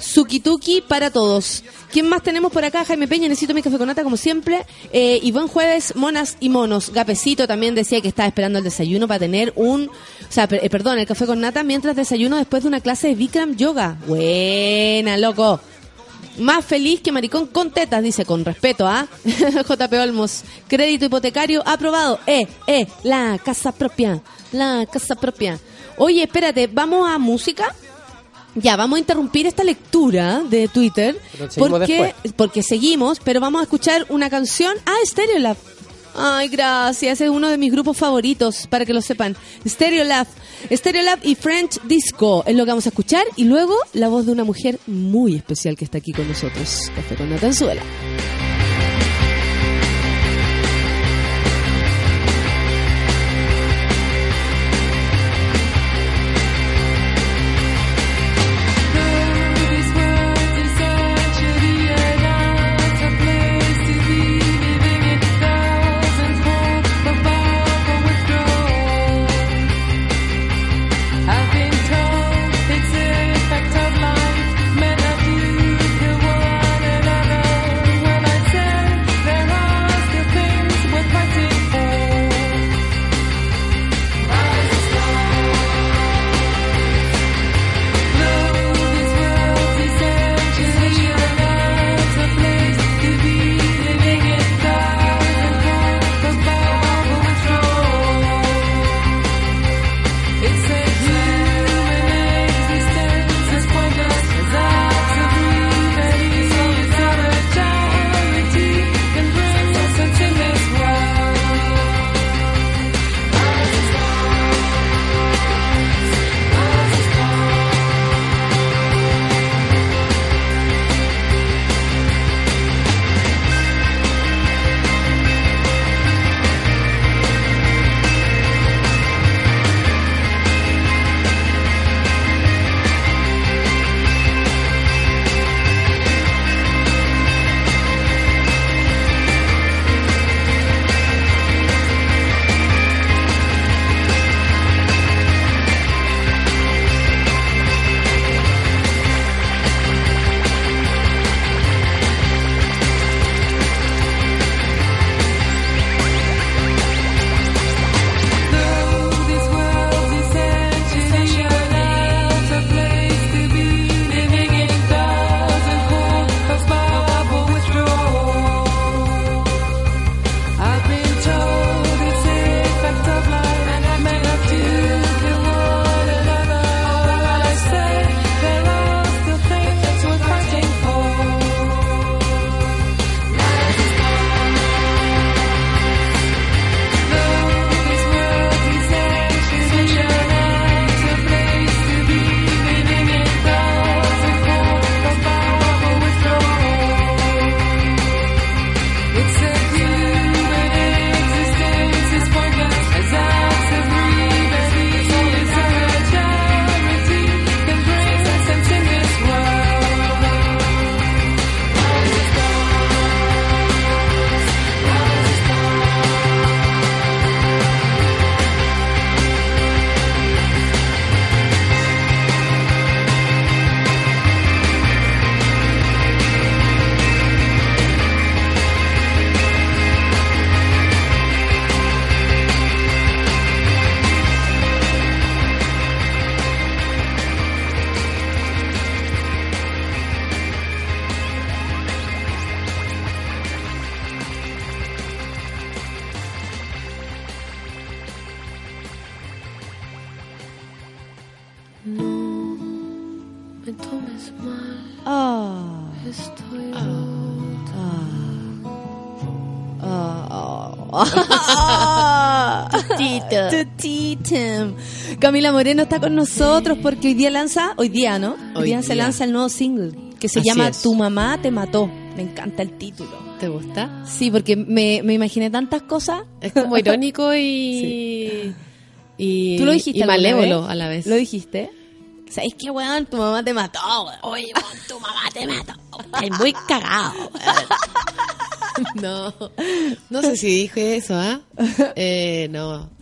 Sukituki para todos. ¿Quién más tenemos por acá? Jaime Peña, necesito mi café con nata como siempre. Eh, y buen jueves, monas y monos. Gapecito también decía que estaba esperando el desayuno para tener un... O sea, eh, perdón, el café con nata mientras desayuno después de una clase de Bikram Yoga. Buena, loco. Más feliz que maricón con tetas, dice, con respeto, ¿ah? JP Olmos. Crédito hipotecario aprobado. Eh, eh, la casa propia. La casa propia. Oye, espérate, ¿vamos a música? Ya, vamos a interrumpir esta lectura de Twitter porque, porque seguimos, pero vamos a escuchar una canción. Ah, Stereolab. Ay, gracias, es uno de mis grupos favoritos, para que lo sepan. Stereolab. Stereolab y French Disco es lo que vamos a escuchar. Y luego la voz de una mujer muy especial que está aquí con nosotros, Café con Natanzuela. Camila Moreno está con nosotros porque hoy día lanza, hoy día, ¿no? Hoy, Hoy día, se lanza el nuevo single que se Así llama es. Tu mamá te mató. Me encanta el título. ¿Te gusta? Sí, porque me, me imaginé tantas cosas. Es como irónico y. y ¿Tú lo dijiste Y malévolo vez? a la vez. ¿Lo dijiste? ¿Sabéis qué, weón? Tu mamá te mató, weón. Oye, weón, tu mamá te mató. Estás muy cagado, No, no sé si dije eso, ¿ah? Eh, no.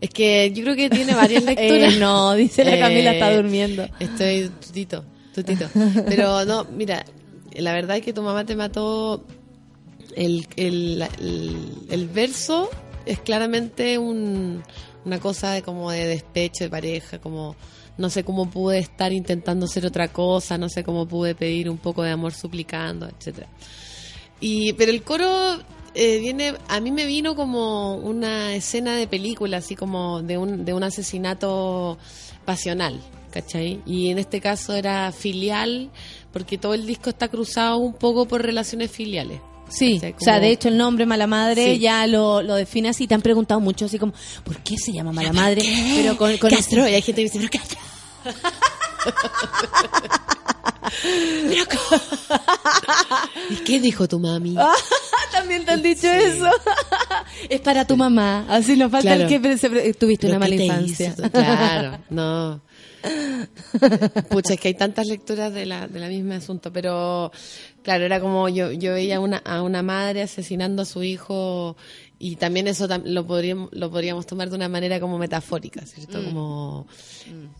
Es que yo creo que tiene varias lecturas. Eh, no, dice la Camila, está Eh, durmiendo. Estoy tutito, tutito. Pero no, mira, la verdad es que tu mamá te mató. El, el, el, el verso es claramente un, una cosa de como de despecho de pareja, como no sé cómo pude estar intentando hacer otra cosa, no sé cómo pude pedir un poco de amor suplicando, etcétera. Y pero el coro eh, viene, a mí me vino como una escena de película, así como de un, de un asesinato pasional, ¿cachai? Y en este caso era filial, porque todo el disco está cruzado un poco por relaciones filiales. Sí, o sea, de hecho el nombre Mala Madre Sí. ya lo, lo define así. Te han preguntado mucho así como, ¿por qué se llama Mala Madre? Pero con, con Castro, y hay gente que dice, pero Castro. ¿Y qué dijo tu mami? También te han dicho eso. es para tu mamá. Así nos falta Claro. el que se tuviste ¿Pero una mala infancia. hizo? Claro, no. Pucha, es que hay tantas lecturas de la, de la misma asunto, pero claro, era como yo, yo veía una, a una madre asesinando a su hijo y también eso lo podríamos, lo podríamos tomar de una manera como metafórica, ¿cierto? Como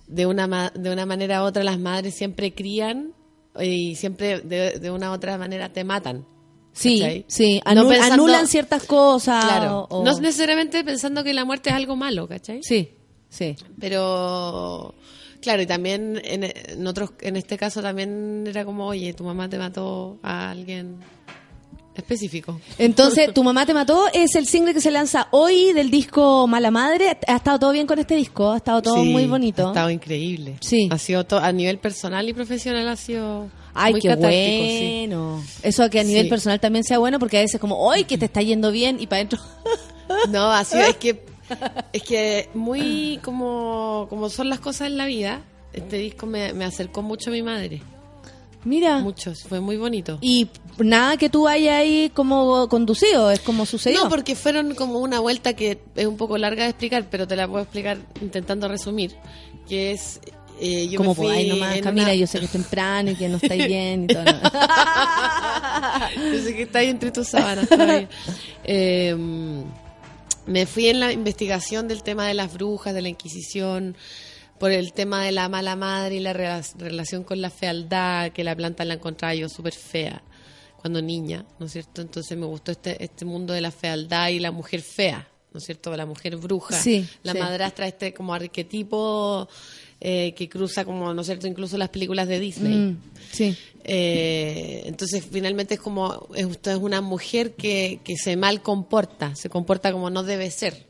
de una, de una manera u otra las madres siempre crían y siempre de, de una u otra manera te matan. Sí, ¿cachai? sí. No anu- pensando- anulan ciertas cosas. Claro, o- o- no necesariamente pensando que la muerte es algo malo, ¿cachai? Sí, sí. Pero claro, y también en, en otros en este caso también era como, "Oye, tu mamá te mató a alguien específico." Entonces, Tu mamá te mató es el single que se lanza hoy del disco Mala Madre. ¿Ha estado todo bien con este disco? ¿Ha estado todo Sí, muy bonito? Ha estado increíble. Sí. Ha sido to- a nivel personal y profesional ha sido Ay, muy qué catártico, sí. bueno. Eso que a nivel Sí. personal también sea bueno porque a veces como, ¡ay, que te está yendo bien! Y para adentro... No, así es que es que muy como como son las cosas en la vida. Este disco me, me acercó mucho a mi madre, Mira. mucho, fue muy bonito. Y nada que tú hayas ahí como conducido, es como sucedió. No, porque fueron como una vuelta que es un poco larga de explicar, pero te la puedo explicar intentando resumir, que es... eh, yo como me fui podáis nomás, Camila, una- yo sé que es temprano y que no estáis bien y todo. ¿no? Yo sé que está ahí entre tus sábanas todavía. Eh, me fui en la investigación del tema de las brujas, de la Inquisición, por el tema de la mala madre y la rela- relación con la fealdad, que la planta la encontraba yo súper fea cuando niña, ¿no es cierto? Entonces me gustó este, este mundo de la fealdad y la mujer fea, ¿no es cierto? La mujer bruja, Sí, la sí. madrastra, este como arquetipo eh, que cruza como, ¿no es cierto? Incluso las películas de Disney. Mm, sí. Eh, entonces finalmente es como es, usted es una mujer que, que se mal comporta, se comporta como no debe ser.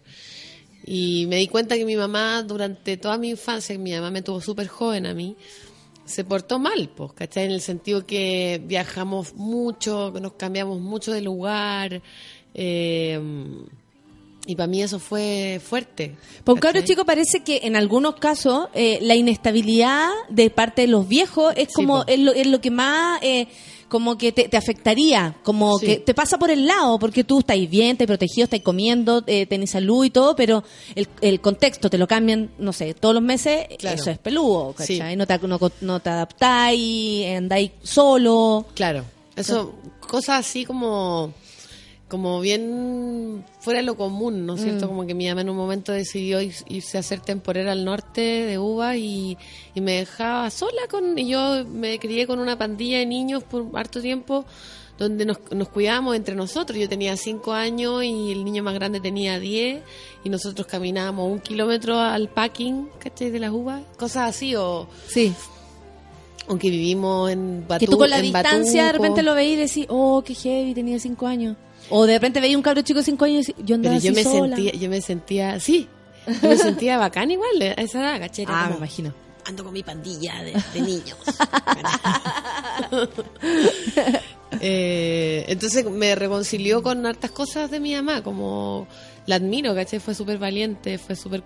Y me di cuenta que mi mamá durante toda mi infancia, mi mamá me tuvo súper joven a mí, se portó mal, pues, ¿cachai? En el sentido que viajamos mucho, que nos cambiamos mucho de lugar. eh, y para mí eso fue fuerte. Un cabro ¿cachai? chico parece que en algunos casos eh, la inestabilidad de parte de los viejos es como es lo, es lo que más eh, como que te, te afectaría, como Sí. que te pasa por el lado, porque tú estás bien, estás protegido, estás comiendo, eh, tenés salud y todo, pero el, el contexto te lo cambian, no sé, todos los meses, Claro. eso es peludo, Sí. ¿cachai? No, te, no, no te adaptáis, andáis solo. Claro, eso, cosas así como, como bien fuera de lo común, ¿no es cierto? Mm. Como que mi mamá en un momento decidió ir- irse a hacer temporera al norte de Uva y, y me dejaba sola con, y yo me crié con una pandilla de niños por harto tiempo donde nos, nos cuidábamos entre nosotros. Yo tenía cinco años y el niño más grande tenía 10 y nosotros caminábamos un kilómetro al packing, ¿cachai? De las uvas, cosas así, o Sí. aunque vivimos en Batu, que tú con la distancia de repente lo veís y decís, oh, qué heavy, tenía cinco años. O de repente veis un cabro chico de cinco años y yo andaba Pero yo así me sola. sentía, yo me sentía, sí, yo me sentía bacán igual a esa edad, ¿cachai? Era Ah, me imagino. ando con mi pandilla de, de niños. Eh, entonces me reconcilió con hartas cosas de mi mamá, como la admiro, ¿cachai? Fue súper valiente, fue súper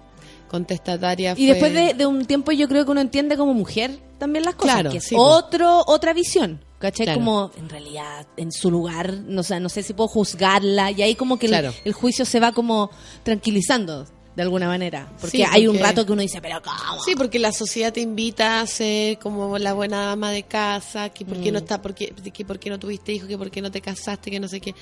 contestataria. Y fue- después de, de un tiempo yo creo que uno entiende como mujer también las cosas. Claro, que es sí, po. otro, otra visión. ¿Cachai? Claro. Como, en realidad, en su lugar, no, sé, no sé si puedo juzgarla. Y ahí como que el- Claro. el, juicio se va como tranquilizando, de alguna manera. Porque Sí, hay un porque- rato que uno dice, pero ¿cómo? Sí, porque la sociedad te invita a ser como la buena dama de casa, que por qué no está, por qué, que por qué no tuviste hijos, que por qué no te casaste, que no sé qué.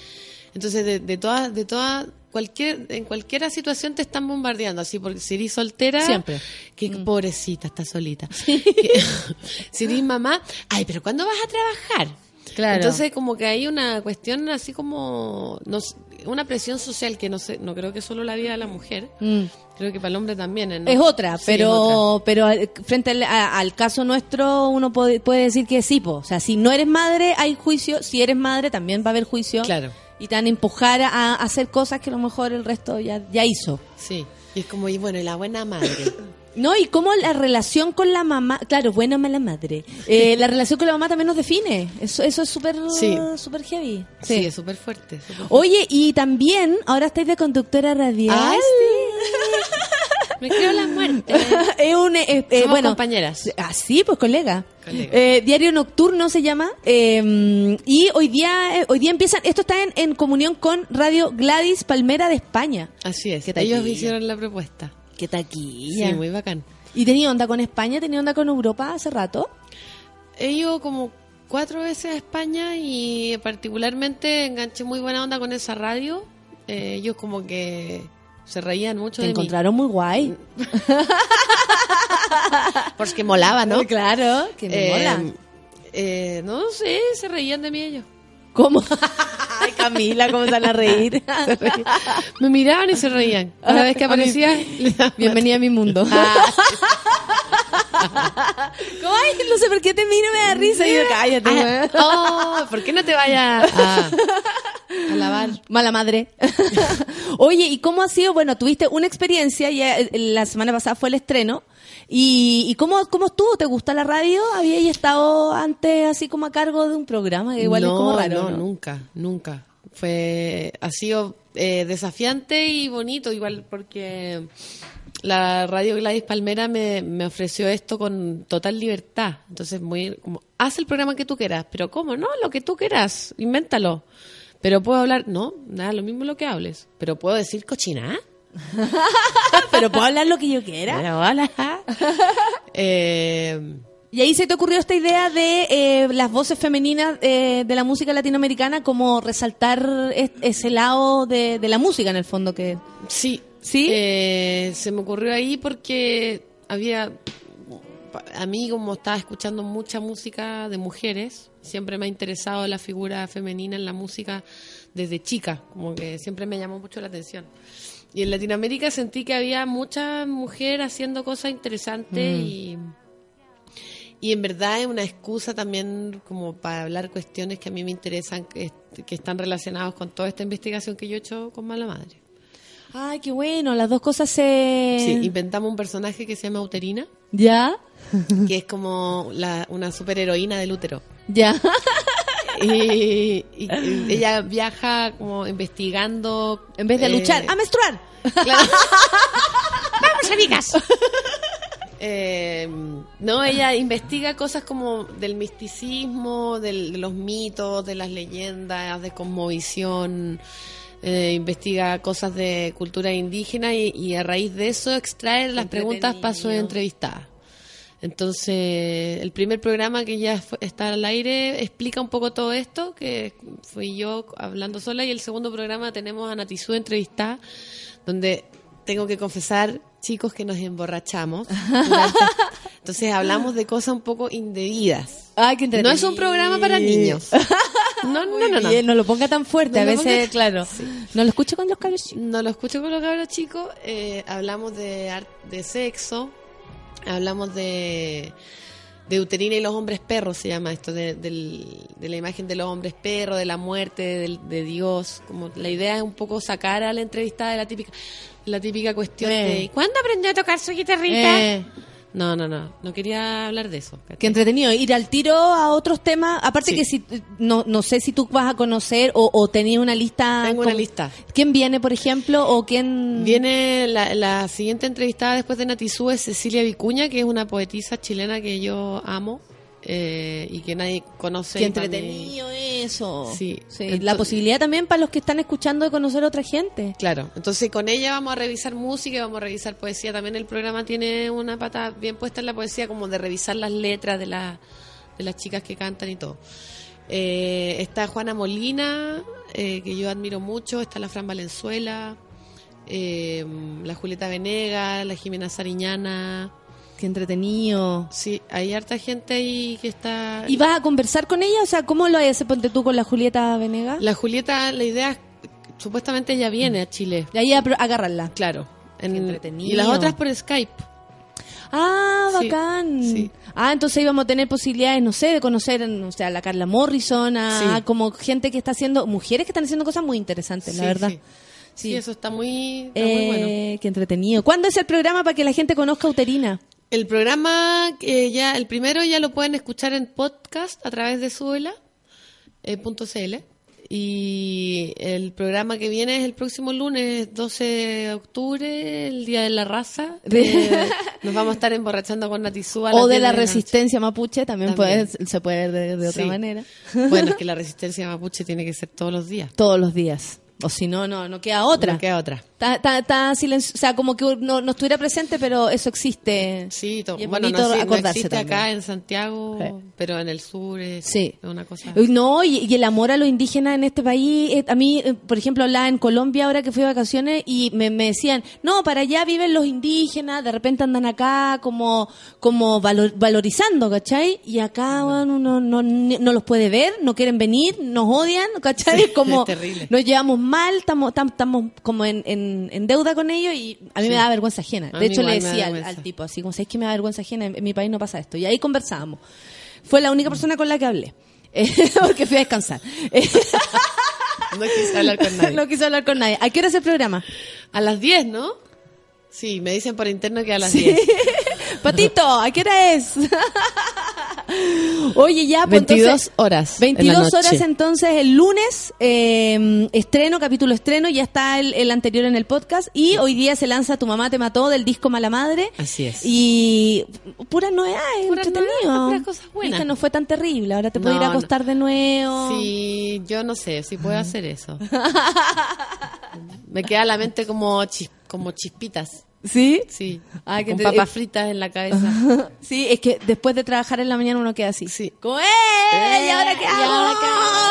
Entonces, de, de todas, de todas, cualquier, en cualquier situación te están bombardeando, así, porque si eres soltera, Siempre. que pobrecita, está solita. Que- si eres mamá, ay, pero ¿cuándo vas a trabajar? Claro. Entonces, como que hay una cuestión así como, no una presión social que no sé, no creo que solo la vida de la mujer, Mm. creo que para el hombre también. ¿no? Es otra, Sí, pero es otra. pero al- frente al, a- al caso nuestro uno puede, puede decir que sí, po. o sea, si no eres madre hay juicio, si eres madre también va a haber juicio Claro. Y te van a empujar a, hacer cosas que a lo mejor el resto ya, ya hizo. Sí, y es como, y bueno, y la buena madre. No, y cómo la relación con la mamá, claro, buena o mala madre, eh, la relación con la mamá también nos define, eso, eso es súper Sí. súper heavy. Sí, es súper fuerte. Oye, y también, ahora estáis de conductora radial. Ay, Me creo la muerte. es un, eh, eh, Somos bueno, compañeras. Ah, sí, pues colega. Colega. Eh, Diario Nocturno se llama. eh, y hoy día hoy día empiezan, esto está en, en comunión con Radio Gladys Palmera de España. Así es. ¿Qué Ellos hicieron la propuesta. Qué taquilla. Sí, muy bacán. ¿Y tenía onda con España? ¿Tenía onda con Europa hace rato? He ido como cuatro veces a España y particularmente enganché muy buena onda con esa radio. Ellos como que se reían mucho Te de encontraron muy guay. mí. Porque molaba, ¿no? Claro, que me Eh, mola. eh, no sé, se reían de mí ellos. ¿Cómo? Ay, Camila, ¿cómo se van a reír? Me miraban y se reían. Cada vez que aparecía, Bienvenida a mi mundo. Ah, ¿Cómo? Ay, no sé por qué te miro, me da risa. Y yo, cállate, Ah, oh, ¿por qué no te vayas a, a lavar? Mala madre. Oye, ¿y cómo ha sido? Bueno, tuviste una experiencia, ya eh, la semana pasada fue el estreno. ¿Y, y cómo, cómo estuvo? ¿Te gusta la radio? ¿Habías estado antes así como a cargo de un programa? Que igual no, es como raro. no, ¿no? nunca, nunca. Fue, ha sido eh, desafiante y bonito, igual porque la radio Gladys Palmera me, me ofreció esto con total libertad. Entonces, muy como, haz el programa que tú quieras, pero ¿cómo? No, lo que tú quieras, invéntalo. Pero puedo hablar, no, nada, lo mismo lo que hables. Pero puedo decir cochina. Pero puedo hablar lo que yo quiera. Pero hola. eh, Y ahí se te ocurrió esta idea de eh, las voces femeninas eh, de la música latinoamericana, como resaltar es- ese lado de, de la música en el fondo que... Sí. ¿Sí? Eh, se me ocurrió ahí porque había. A mí, como estaba escuchando mucha música de mujeres, siempre me ha interesado la figura femenina en la música desde chica, como que siempre me llamó mucho la atención. Y en Latinoamérica sentí que había mucha mujer haciendo cosas interesantes y. Y en verdad es una excusa también como para hablar cuestiones que a mí me interesan, que, que están relacionadas con toda esta investigación que yo he hecho con Mala Madre. Ay, qué bueno, las dos cosas se... Sí, inventamos un personaje que se llama Uterina, ¿Ya? que es como la, una superheroína del útero. ¿Ya? Y, ella viaja como investigando. En vez de eh, luchar, ¡a menstruar! claro. ¡Vamos, amigas! Eh, no, ella investiga cosas como del misticismo, del- de los mitos, de las leyendas, de cosmovisión. eh, investiga cosas de cultura indígena y, y a raíz de eso extrae las preguntas para su Entretenido. Entonces, el primer programa que ya fue- está al aire explica un poco todo esto, que fui yo hablando sola, y el segundo programa tenemos a Natizú entrevistada, donde tengo que confesar, chicos, que nos emborrachamos. durante- Entonces, hablamos de cosas un poco indebidas. Ay, qué No es un programa para niños. No, no, no, no. Bien, no lo ponga tan fuerte, No a veces, ponga- claro. No lo escucho con los cabros chicos. No lo escucho con los cabros chicos. eh, hablamos de, de sexo. Hablamos de, de uterina y los hombres perros, se llama esto, de, del- de la imagen de los hombres perros, de la muerte, de, Dios. Como la idea es un poco sacar a la entrevistada de la típica, la típica cuestión Eh. de ¿cuándo aprendió a tocar su guitarrita? Eh, No, no, no. No quería hablar de eso. Qué entretenido. Ir al tiro a otros temas. Aparte Sí. que si no, no sé si tú vas a conocer o, o tenías una lista. Tengo una lista. ¿Quién viene, por ejemplo? ¿O quién...? Viene la, la siguiente entrevistada después de Natizú es Cecilia Vicuña, que es una poetisa chilena que yo amo eh, y que nadie conoce. Qué entretenido eso. Sí. Sí, Entonces- la posibilidad también para los que están escuchando de conocer a otra gente. Claro, entonces con ella vamos a revisar música y vamos a revisar poesía. También el programa tiene una pata bien puesta en la poesía, como de revisar las letras de, la- de las chicas que cantan y todo. Eh, está Juana Molina, eh, que yo admiro mucho. Está la Fran Valenzuela, eh, la Julieta Venega, la Jimena Sariñana. Qué entretenido. Sí, hay harta gente ahí que está... ¿Y vas a conversar con ella? O sea, ¿cómo lo haces, ponte tú, con la Julieta Venegas? La Julieta, la idea es, supuestamente ella viene a Chile. De ahí a agarrarla. Claro. En- entretenido. y las otras por Skype. Ah, bacán. sí. Ah, entonces íbamos a tener posibilidades, no sé, de conocer o sea, a la Carla Morrison, a Sí. como gente que está haciendo, mujeres que están haciendo cosas muy interesantes, la verdad. Sí. Sí, eso está muy, está Eh, muy bueno. Qué entretenido. ¿Cuándo es el programa para que la gente conozca a Uterina? El programa, eh, ya el primero ya lo pueden escuchar en podcast a través de suela.cl. y el programa que viene es el próximo lunes, 12 de octubre, el Día de la Raza. Eh, nos vamos a estar emborrachando con Natizú a las O de 10 la noche. resistencia mapuche, también, También. Puede, se puede ver de, de otra Sí. manera. Bueno, es que la resistencia mapuche tiene que ser todos los días. Todos los días. O si no, no, no queda otra. No queda otra. Está silencio, o sea, como que no, no estuviera presente, pero eso existe. Sí, to- Y es bueno, no, sí, existe también. acá en Santiago, Sí. pero en el sur es, Sí. una cosa. No, y, y el amor a los indígenas en este país, eh, a mí, eh, por ejemplo, hablaba en Colombia ahora que fui de vacaciones y me, me decían, no, para allá viven los indígenas, de repente andan acá como, como valor- valorizando, ¿cachai? Y acá bueno, uno no, no los puede ver, no quieren venir, nos odian, ¿cachai? Como es nos llevamos mal, estamos tam- estamos como en, en, en deuda con ellos y a mí Sí. me da vergüenza ajena. De hecho, le decía al, tipo, así como, ¿sabes que me da vergüenza ajena? En, en mi país no pasa esto. Y ahí conversábamos. Fue la única persona con la que hablé. Porque fui a descansar. No quise hablar con nadie. no quise hablar con nadie. ¿A qué hora es el programa? A las 10, ¿no? Sí, me dicen por interno que a las Sí. 10. Patito, ¿a qué hora es? Oye, ya, pues 22 entonces, horas. en la 22 noche. horas entonces el lunes, eh, estreno, capítulo estreno, ya está el, el anterior en el podcast y hoy día se lanza Tu mamá te mató del disco Mala Madre. Así es. Y puras novedades, Puras entretenido. puras cosas buenas. No fue tan terrible, ahora te puedo No, ir a no. acostar de nuevo. Sí, yo no sé si puedo hacer eso. Me queda la mente como, chis- como chispitas. ¿Sí? Sí. Ah, que con te- papas fritas en la cabeza. Sí, es que después de trabajar en la mañana uno queda así. Sí. Como, ¡eh! ¿Y Eh, ahora qué ¿y hago? ahora qué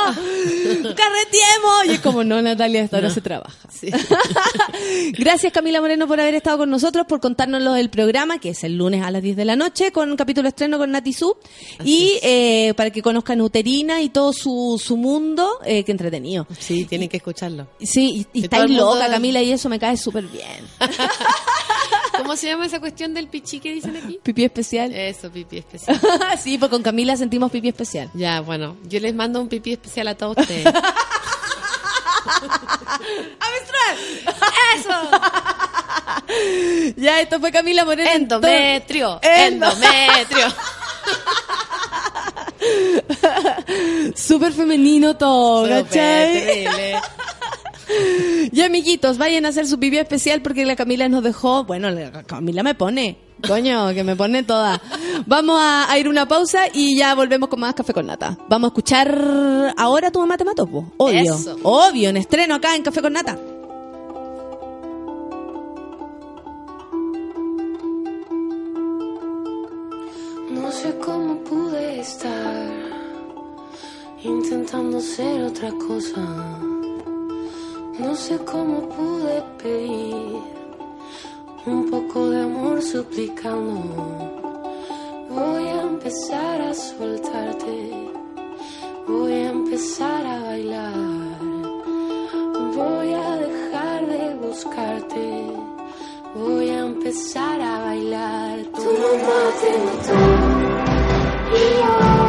¡Carretiemos! Y es como, no, Natalia, hasta ahora se trabaja. Sí. Gracias Camila Moreno por haber estado con nosotros, por contárnoslo del programa, que es el lunes a las 10 de la noche, con un capítulo estreno con Nati Su. Y eh, para que conozcan Uterina y todo su, su mundo, eh, que entretenido. Sí, tienen que escucharlo. Sí, y, y Que está todo ahí el mundo- loca Camila y eso me cae súper bien. ¿Cómo se llama esa cuestión del pichí que dicen aquí? Pipí especial. Eso, pipí especial. sí, pues con Camila sentimos pipí especial. Ya, bueno, yo les mando un pipí especial a todos ustedes. Ya, esto fue Camila Moreno. Endometrio, Endo- endometrio. Súper femenino todo, Súper ¿cachai? terrible. Y amiguitos, vayan a hacer su pipí especial porque la Camila nos dejó. Bueno, la Camila me pone. Coño, que me pone toda. Vamos a, a ir una pausa y ya volvemos con más café con nata. Vamos a escuchar ahora tu mamá te mató, po. Obvio. Eso. Obvio, en estreno acá en Café con Nata. No sé cómo pude estar intentando ser otra cosa. No sé cómo pude pedir un poco de amor suplicando. Voy a empezar a soltarte. Voy a empezar a bailar. Voy a dejar de buscarte. Voy a empezar a bailar. Tu mamá te mató. Y yo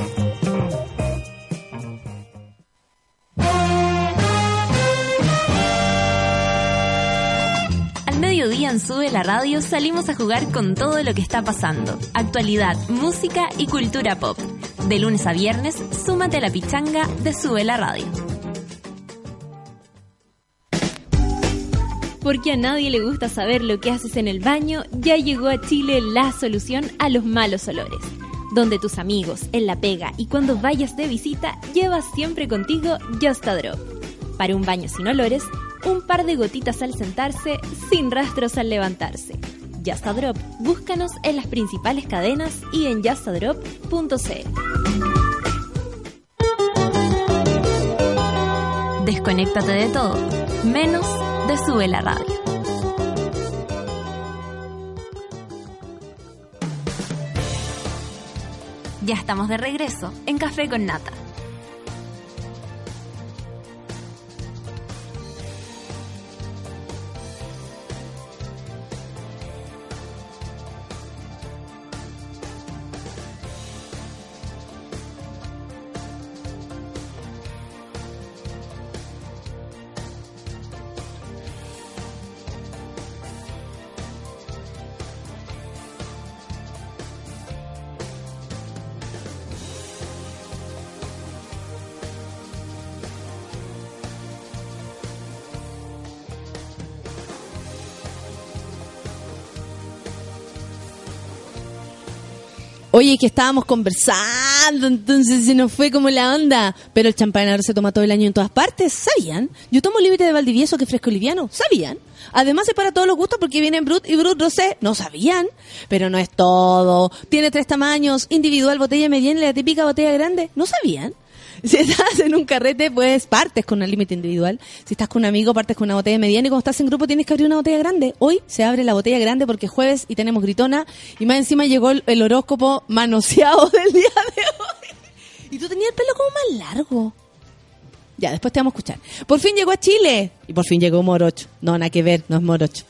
Radio salimos a jugar con todo lo que está pasando. Actualidad, música y cultura pop. De lunes a viernes, súmate a la pichanga de Sube la Radio. Porque a nadie le gusta saber lo que haces en el baño, ya llegó a Chile la solución a los malos olores. Donde tus amigos, en la pega y cuando vayas de visita, llevas siempre contigo Just a Drop. Para un baño sin olores, par de gotitas al sentarse, sin rastros al levantarse. Just a Drop, búscanos en las principales cadenas y en justadrop.cl. Desconéctate de todo, menos de Sube la Radio. Ya estamos de regreso en Café con Nata. Oye, que estábamos conversando, entonces se nos fue como la onda. Pero el champán ahora se toma todo el año en todas partes, ¿sabían? Yo tomo límite de Valdivieso que es fresco liviano, ¿sabían? Además es para todos los gustos porque vienen Brut y Brut Rosé, ¿no sabían? Pero no es todo. Tiene tres tamaños, individual, botella mediana y la típica botella grande, ¿no sabían? Si estás en un carrete, pues partes con un límite individual. Si estás con un amigo, partes con una botella mediana. Y cuando estás en grupo, tienes que abrir una botella grande. Hoy se abre la botella grande porque es jueves y tenemos gritona. Y más encima llegó el, el horóscopo manoseado del día de hoy. Y tú tenías el pelo como más largo. Ya, después te vamos a escuchar. Por fin llegó a Chile. Y por fin llegó Morocho. No, nada que ver, no es Morocho.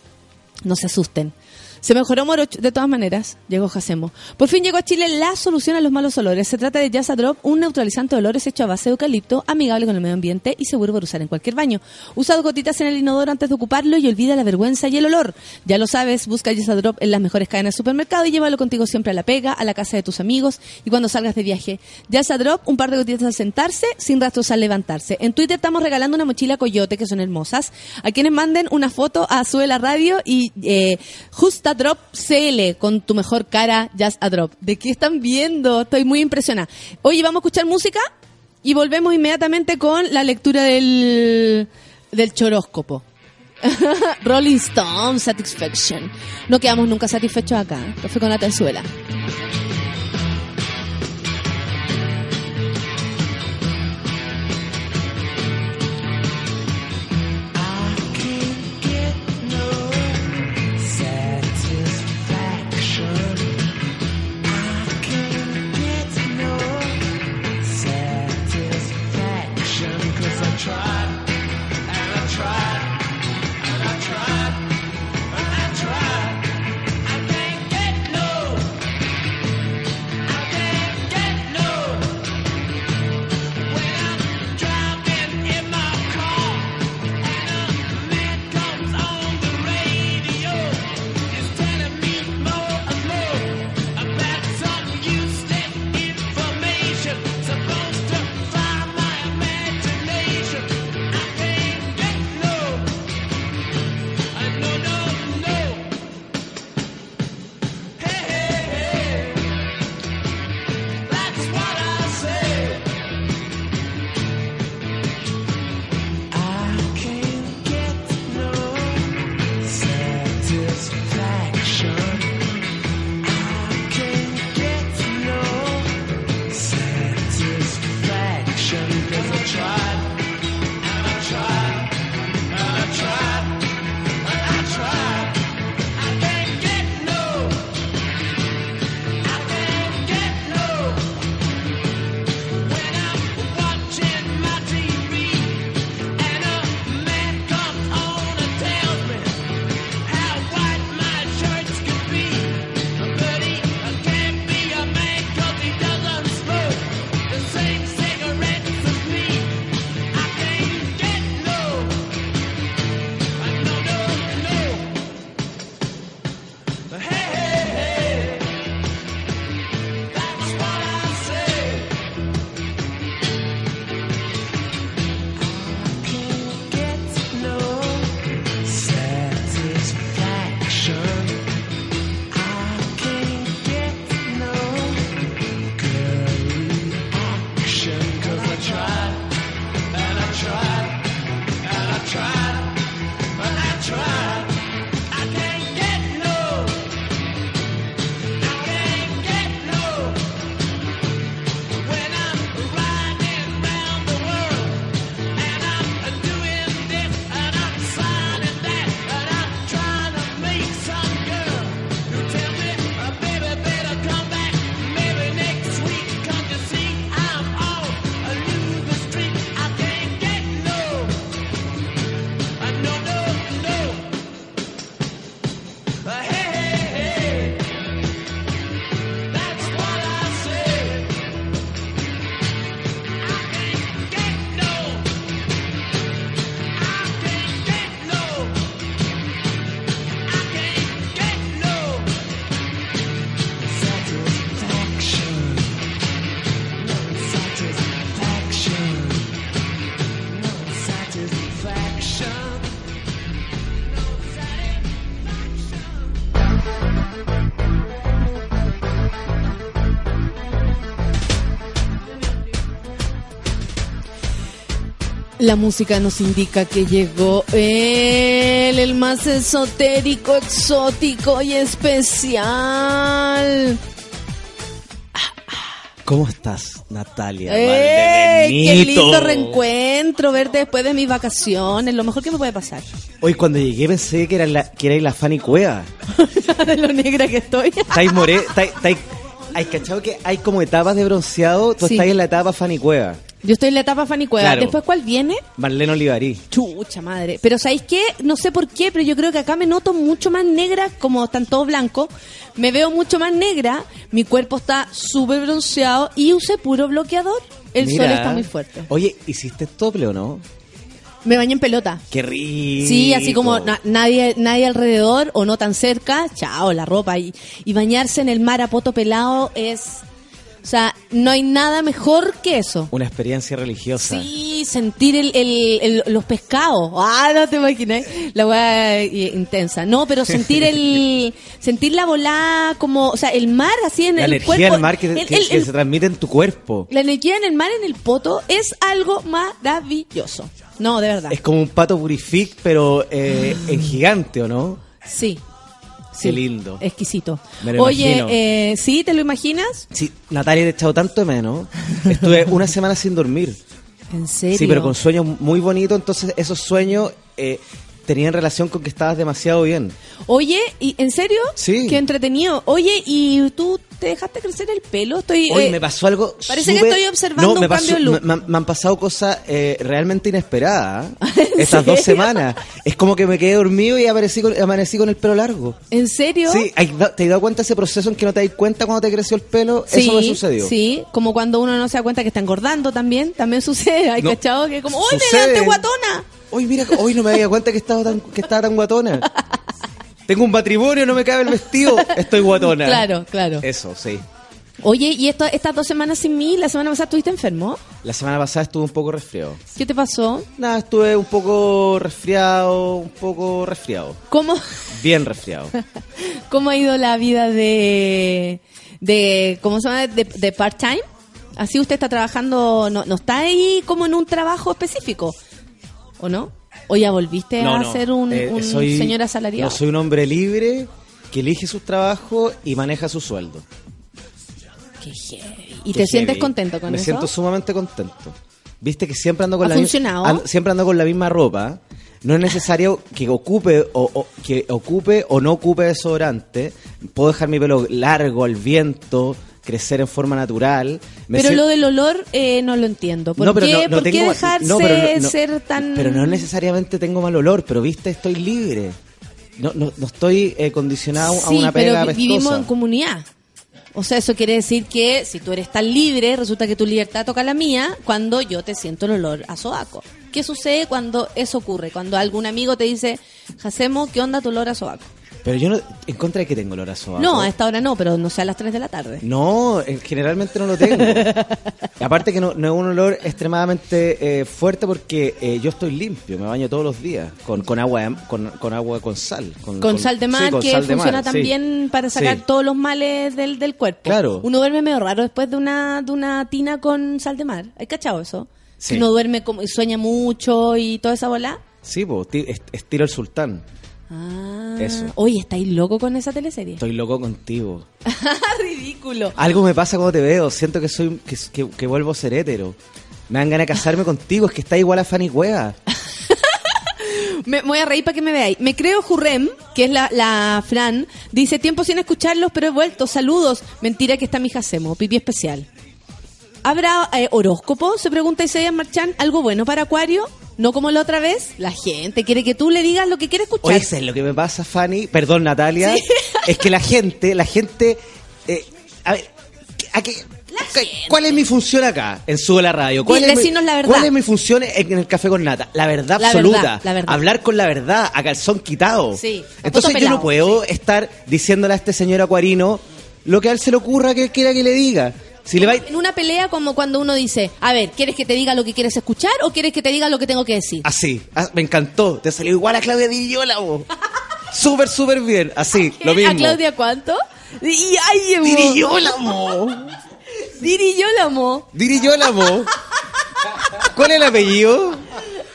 No se asusten. Se mejoró Morocho, de todas maneras, llegó Jacemo. Por fin llegó a Chile la solución a los malos olores. Se trata de Yasa Drop, un neutralizante de olores hecho a base de eucalipto, amigable con el medio ambiente y seguro para usar en cualquier baño. Usa dos gotitas en el inodoro antes de ocuparlo y olvida la vergüenza y el olor. Ya lo sabes, busca Yasa Drop en las mejores cadenas de supermercado y llévalo contigo siempre a la pega, a la casa de tus amigos y cuando salgas de viaje. Yasa Drop, un par de gotitas al sentarse, sin rastros al levantarse. En Twitter estamos regalando una mochila Coyote, que son hermosas. A quienes manden una foto a Sube la Radio y eh, Justa Drop CL con tu mejor cara, Just a Drop. ¿De qué están viendo? Estoy muy impresionada. Oye, vamos a escuchar música y volvemos inmediatamente con la lectura del, del choróscopo. Rolling Stone, Satisfaction. No quedamos nunca satisfechos acá. Fue con la tenzuela. La música nos indica que llegó él, el más esotérico, exótico y especial. ¿Cómo estás, Natalia? ¡Ey! ¡Qué Valdebenito? lindo reencuentro! Verte después de mis vacaciones, lo mejor que me puede pasar. Hoy cuando llegué pensé que era la, que era la Fanny Cueva. de lo negra que estoy. Estáis estáis- hay cachado que hay como etapas de bronceado, tú Sí. estás en la etapa Fanny Cueva. Yo estoy en la etapa Fanny Cueva. Claro. Después, ¿cuál viene? Marlene Olivarí. Chucha madre. Pero ¿sabéis qué? No sé por qué, pero yo creo que acá me noto mucho más negra, como están todos blancos. Me veo mucho más negra, mi cuerpo está súper bronceado y usé puro bloqueador. El Mira. sol está muy fuerte. Oye, ¿hiciste tople o no? Me bañé en pelota. Qué rico. Sí, así como na- nadie nadie alrededor o no tan cerca, chao, la ropa. Y, y bañarse en el mar a poto pelado es... O sea, no hay nada mejor que eso. Una experiencia religiosa. Sí, sentir el, el- el- los pescados. Ah, no te imaginas. La weá eh, intensa. No, pero sentir el sentir la volada como, o sea, el mar así en La el energía cuerpo. del mar que, el- que- que se transmite en tu cuerpo. la energía en el mar en el poto es algo maravilloso. No, de verdad. Es como un pato purific, pero eh, en gigante, ¿o no? Sí. Qué lindo. Exquisito. Me lo Oye, eh, ¿sí? ¿Te lo imaginas? Sí, Natalia, te he echado tanto de menos. Estuve una semana sin dormir. ¿En serio? Sí, pero con sueños muy bonitos. Entonces, esos sueños eh, tenían relación con que estabas demasiado bien. Oye, ¿y en serio? Sí. Qué entretenido. Oye, ¿y tú te dejaste crecer el pelo? Estoy Hoy eh, me pasó algo. parece que súper- estoy observando No, un me cambio de look. Me, me- han pasado cosas eh, realmente inesperadas. ¿En Estas dos serio? semanas. Es como que me quedé dormido y aparecí con- amanecí con el pelo largo. ¿En serio? Sí, ¿hay- ¿te has dado cuenta de ese proceso en que no te das cuenta cuando te creció el pelo? Eso me sucedió. Sí, como cuando uno no se da cuenta que está engordando también, también sucede. Hay No. cachado que como, ¡Uy, me quedaste guatona! Hoy mira, hoy no me había cuenta que estaba tan, que estaba tan guatona. Tengo un matrimonio, no me cabe el vestido, estoy guatona. Claro, claro. Eso, sí. Oye, ¿y esto, estas dos semanas sin mí? ¿La semana pasada estuviste enfermo? La semana pasada estuve un poco resfriado. ¿Qué te pasó? Nada, estuve un poco resfriado, un poco resfriado. ¿Cómo, Bien resfriado. cómo ha ido la vida de, de ¿cómo se llama? De, de part-time. Así usted está trabajando, no, no está ahí como en un trabajo específico, ¿o no? ¿O ya volviste No, a no. ser un, Eh, un soy- señor asalariado? No soy un hombre libre que elige sus trabajos y maneja su sueldo. Qué heavy. ¿Y Qué te sientes contento con Me eso? siento sumamente contento. Viste que siempre ando con ¿Ha la mi- funcionado? ando- siempre ando con la misma ropa. No es necesario que ocupe o, o- que ocupe o no ocupe desodorante. Puedo dejar mi pelo largo al viento, crecer en forma natural. Me Pero lo del olor eh, no lo entiendo. ¿Por No, pero qué, no- no ¿por qué dejarse pero ser tan...? Pero no necesariamente tengo mal olor, pero viste, estoy libre. No, no, no estoy eh, condicionado a una pero pega apestosa. vivimos en comunidad. O sea, eso quiere decir que si tú eres tan libre, resulta que tu libertad toca la mía cuando yo te siento el olor a sobaco. ¿Qué sucede cuando eso ocurre? Cuando algún amigo te dice, Jacemo, ¿qué onda tu olor a sobaco? Pero yo no, en contra de que tengo olor a sobaco. No, a esta hora no, pero no sea a las 3 de la tarde. No, eh, generalmente no lo tengo. Aparte que no, no es un olor extremadamente eh, fuerte porque eh, yo estoy limpio, me baño todos los días con, con agua de- con, con agua con sal. Con sal de mar, sí, con que sal de funciona mar, sí. también para sacar Sí. todos los males del, del cuerpo. Claro. Uno duerme medio raro después de una, de una tina con sal de mar. ¿Hay cachado eso? Sí. Uno duerme como, y sueña mucho y toda esa bola. Sí, pues, ti- est- estilo el sultán. Ah, Eso. Oye, ¿estáis loco con esa teleserie? Estoy loco contigo. Ridículo. Algo me pasa cuando te veo, siento que soy que, que, que vuelvo a ser hétero. Me dan ganas de casarme contigo, es que está igual a Fanny Cueva. Me me voy a reír para que me veáis. Me creo Jurrem, que es la, la Fran, dice tiempo sin escucharlos, pero he vuelto. Saludos. Mentira que está mi Jacemo, pipí especial. ¿Habrá eh, horóscopo? Se pregunta Isaías Marchán. ¿Algo bueno para Acuario? No como la otra vez. La gente quiere que tú le digas lo que quiere escuchar. Oye, ¿sabes lo que me pasa, Fanny? Perdón, Natalia. Sí. Es que la gente, la gente... eh, a ver, ¿a qué- ¿Cuál es mi función acá en Sube la Radio? ¿Cuál, es mi, la verdad. ¿Cuál es mi función en el Café con Nata? La verdad La absoluta. verdad, la verdad. Hablar con la verdad, a calzón quitado. Sí, a Entonces yo no puedo estar diciéndole a este señor acuarino lo que a él se le ocurra que él quiera que le diga. Si le va En una pelea como cuando uno dice, a ver, ¿quieres que te diga lo que quieres escuchar o quieres que te diga lo que tengo que decir? así, ah, me encantó. Te salió igual a Claudia Di Girolamo. Súper, súper bien. Así, lo mismo. ¿A Claudia cuánto? Y ay. ¿Cuál es el apellido?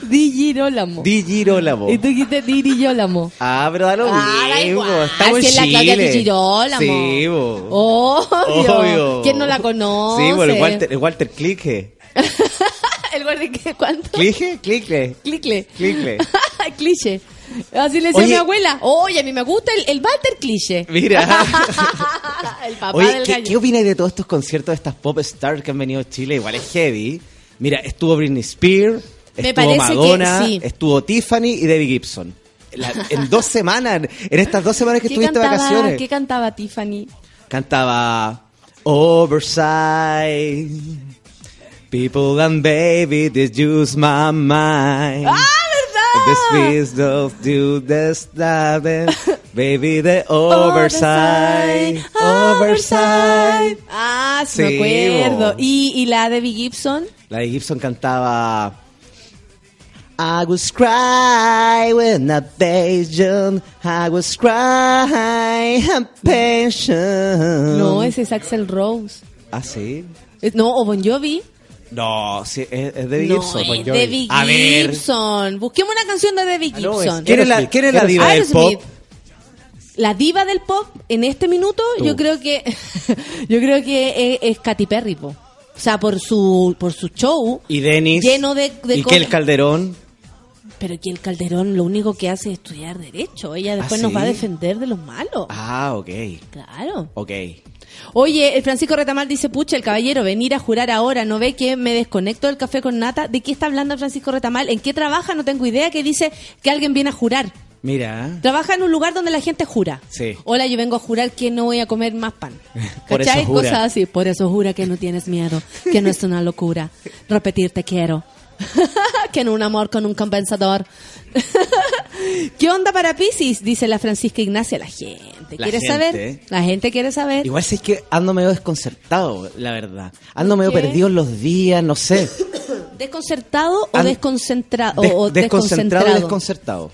Di Girolamo. Di Girolamo. Y tú dijiste Diri Yolamo. Ah, pero da lo Ah, da mismo. igual. Estamos en es la Chile. Claudia Di Girolamo. Sí, bo. Obvio. Obvio. ¿Quién no la conoce? Sí, bueno, el Walter, el Walter Clique. ¿El guardia qué? ¿Cuánto? ¿Clique? Clique. Clicle. Clicle. Cliché. Así le decía Oye. mi abuela. Oye, a mí me gusta el, el Walter Cliché. Mira. el papá Oye, del ¿qué, gallo. ¿qué opinas de todos estos conciertos de estas pop stars que han venido a Chile? Igual es heavy. Mira, estuvo Britney Spears, Me estuvo parece que Madonna, sí. estuvo Tiffany y Debbie Gibson. La- en dos semanas, en estas dos semanas que ¿Qué estuviste cantaba, vacaciones. ¿Qué cantaba Tiffany? Cantaba Oversight. People and baby, this use my mind. ¡Ah, The verdad! squeeze of do the stabbing. Baby, the oversight. Oversight. Ah, sí, me acuerdo. ¿Y, y la Debbie Gibson? La de Gibson cantaba. I was cry when I patient. I was cry and patient. No, ese es Axel Rose. ¿Ah, sí? Eh, No, o Bon Jovi. No, sí, es, es Debbie no, Gibson. es Bon Jovi. Debbie A ver. Gibson. Busquemos una canción de Debbie Ah, no, es Gibson. ¿Quién es la, quién es la diva del pop? La diva del pop en este minuto, Tú. yo creo que yo creo que es, es Katy Perry, po. O sea, por su por su show Y Denis. lleno de, de y cosas. Kel Calderón. Pero aquí el Calderón lo único que hace es estudiar derecho. Ella después ¿Ah, nos va a defender de los malos. Ah, ok. Claro. Ok. Oye, el Francisco Retamal dice, pucha, el caballero, venir a jurar ahora, ¿no ve que me desconecto del café con nata? ¿De qué está hablando Francisco Retamal? ¿En qué trabaja? No tengo idea, que dice que alguien viene a jurar. Mira. Trabaja en un lugar donde la gente jura. Sí. Hola, yo vengo a jurar que no voy a comer más pan. Por ¿Cachai? eso jura. Cosas así. Por eso jura que no tienes miedo, que no es una locura. Repetir te quiero. que en un amor con un compensador. ¿Qué onda para Pisces? Dice la Francisca Ignacia. La gente La quiere gente. saber. La gente quiere saber. Igual si es que ando medio desconcertado, la verdad. Ando medio perdido en los días, no sé. ¿Desconcertado o An- desconcentrado? Des- o desconcentrado desconcentrado? desconcertado.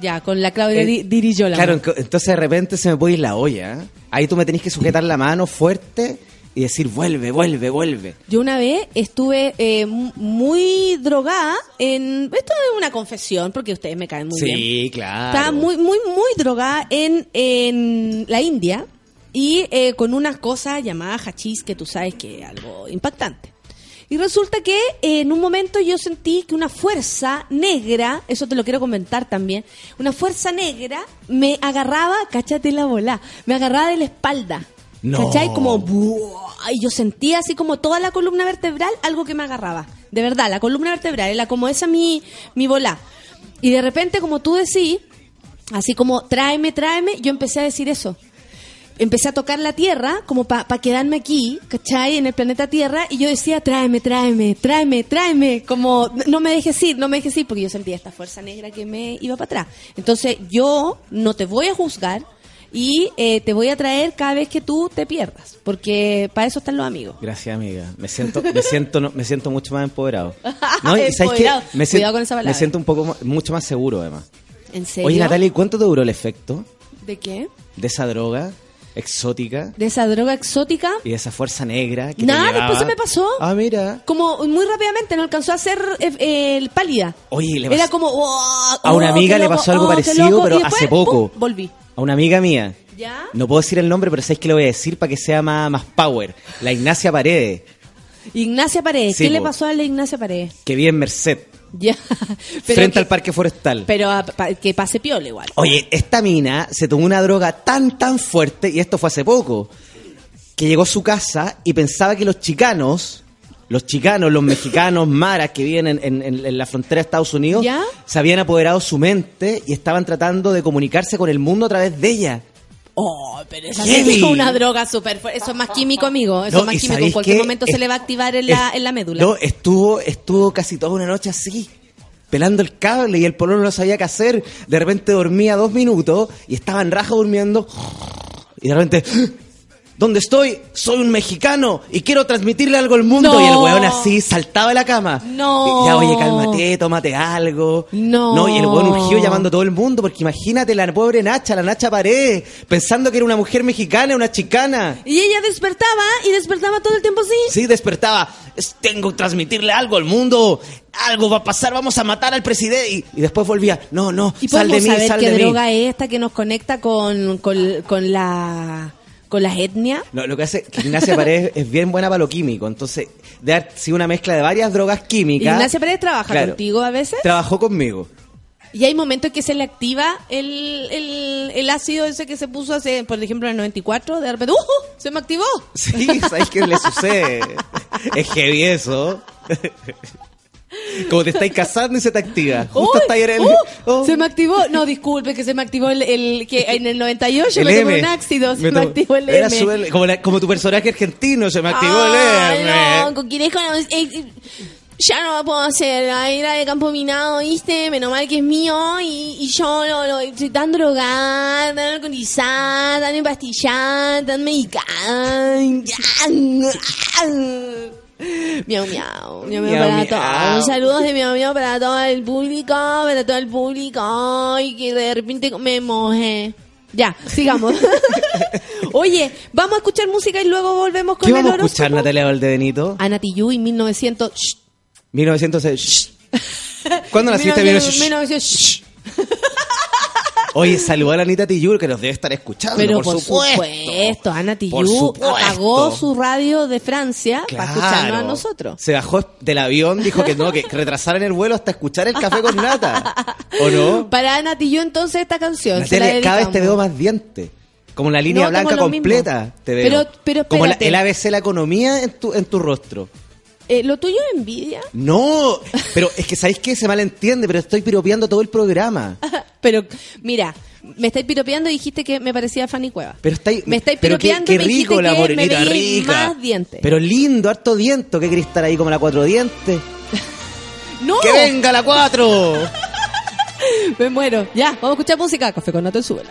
Ya, con la Claudia Eh, Di- Di Girolamo. Claro, entonces de repente se me puede ir la olla. ¿eh? Ahí tú me tenés que sujetar la mano fuerte y decir, vuelve, vuelve, vuelve. Yo una vez estuve eh, mu- muy drogada en... Esto es una confesión, porque ustedes me caen muy bien. sí, claro. Estaba muy, muy, muy drogada en, en la India y eh, con una cosa llamada hachís, que tú sabes que es algo impactante. Y resulta que eh, en un momento yo sentí que una fuerza negra, eso te lo quiero comentar también, una fuerza negra me agarraba, cáchate la bola, me agarraba de la espalda. No. ¿Cachai? Como, ¡buah! y yo sentía así como toda la columna vertebral, algo que me agarraba. De verdad, la columna vertebral era como esa mi, mi bola. Y de repente, como tú decís, así como tráeme, tráeme, yo empecé a decir eso. Empecé a tocar la tierra como para quedarme aquí, ¿cachai? En el planeta Tierra y yo decía, tráeme, tráeme, tráeme, tráeme, como no me dejes ir, no me dejes ir, porque yo sentía esta fuerza negra que me iba para atrás. Entonces yo no te voy a juzgar y eh, te voy a traer cada vez que tú te pierdas, porque para eso están los amigos. Gracias, amiga. Me siento, me siento, no- me siento mucho más empoderado. ¿No? ¿Y sabes qué? Me Cuidado siento, con esa palabra. me siento un poco mucho más seguro, además. ¿En serio? Oye, Natalia, ¿y cuánto te duró el efecto ¿De qué? de esa droga exótica ¿De esa droga exótica? y de esa fuerza negra? Que Nada, después se me pasó. Ah, mira. Como muy rápidamente, no alcanzó a ser eh, eh, pálida. Oye, le Era pasó- como... "Oh, A una amiga le loco, pasó algo oh, parecido, loco", pero después, hace poco. ¡pum! volví. A una amiga mía. ¿Ya? No puedo decir el nombre, pero sabéis que lo voy a decir para que sea más, más power. La Ignacia Paredes, Ignacia Paredes. Sí, ¿Qué le pasó a la Ignacia Paredes? que vive en Merced, Ya. Pero frente que- al Parque Forestal. Pero a- pa- que pase piola igual. Oye, esta mina se tomó una droga tan, tan fuerte, y esto fue hace poco, que llegó a su casa y pensaba que los chicanos, los chicanos, los mexicanos, maras que viven en, en- en- en la frontera de Estados Unidos, ¿Ya? se habían apoderado su mente y estaban tratando de comunicarse con el mundo a través de ella. Oh, pero esa es una droga súper fuerte. Eso es más químico, amigo. Eso No, es más ¿y químico. En cualquier qué? momento se le va a activar en la, Es- en la médula. No, estuvo, estuvo casi toda una noche así, pelando el cable y el pololo no sabía qué hacer. De repente dormía dos minutos y estaba en raja durmiendo. Y de repente, ¿dónde estoy? Soy un mexicano y quiero transmitirle algo al mundo. No. Y el weón así saltaba de la cama. No. Y ya, oye, cálmate, tómate algo. No. y el weón urgió llamando a todo el mundo porque imagínate la pobre Nacha, la Nacha Pared, pensando que era una mujer mexicana, una chicana. Y ella despertaba y despertaba todo el tiempo así. Sí, despertaba. Es- tengo que transmitirle algo al mundo. Algo va a pasar, vamos a matar al presidente. Y, y después volvía. No, no, ¿Y sal de mí, saber sal qué de mí. droga es esta que nos conecta con, con, con la con las etnias? No, lo que hace que Ignacia Paredes es bien buena para lo químico. Entonces, de haber sido una mezcla de varias drogas químicas. Ignacia Pérez trabaja Claro. contigo a veces. Trabajó conmigo. Y hay momentos en que se le activa el, el, el ácido ese que se puso hace, por ejemplo, en el 94. De repente, ¡uh! Se me activó. Sí, ¿sabes qué le sucede? es heavy eso. Como te estáis casando y se te activa. Justo ahí en el. ¡Uh! Oh. Se me activó. No, disculpe, que se me activó el, el- que en el 98 El me tomé un ácido. Se Me activó el Era M. su como, la- como tu personaje argentino, se me activó el M. no, con quién es con- eh, eh, ya no lo puedo hacer. Ahí era de campo minado, ¿viste? Menos mal que es mío y, y yo lo, lo- estoy tan drogada, tan alcoholizada, tan empastillada, tan medicada. Miau, miau, miau, miau para todos. Saludos de miau, miau para todo el público, para todo el público. Y que de repente me mojé. Ya, sigamos. Oye, vamos a escuchar música y luego volvemos con ¿Qué el vamos a horóscopo. escuchar, Natalia Valdebenito? Ana Tijoux y 1900. Shh. 1906. ¿Cuándo naciste? 1900, 1906. 1900, shh. Oye, saludó a Anita Tillur que nos debe estar escuchando. Pero por, supuesto. Ana supuesto. apagó su radio de Francia para escucharnos a nosotros. Se bajó del avión, dijo que no, que retrasaran el vuelo hasta escuchar el café con nata. ¿O no? Para Ana Tijoux entonces esta canción. Natalia, cada vez te veo más diente. Como la línea No, blanca lo mismo. completa. Te veo. Pero- pero Como la- el ABC la economía en tu, en tu rostro. Eh, ¿Lo tuyo es envidia? No, pero es que ¿sabéis qué? Se malentiende, pero estoy piropeando todo el programa. Pero, mira, me estáis piropeando y dijiste que me parecía Fanny Cueva. Pero estáis, Me estáis pero qué, piropeando qué y me dijiste rico la que me morenita, veía rica. más dientes. Pero lindo, harto diento. ¿Qué querés estar ahí como la cuatro dientes? ¡No! ¡Que venga la cuatro! Me muero. Ya, vamos a escuchar música. Café con Nato en Súbela.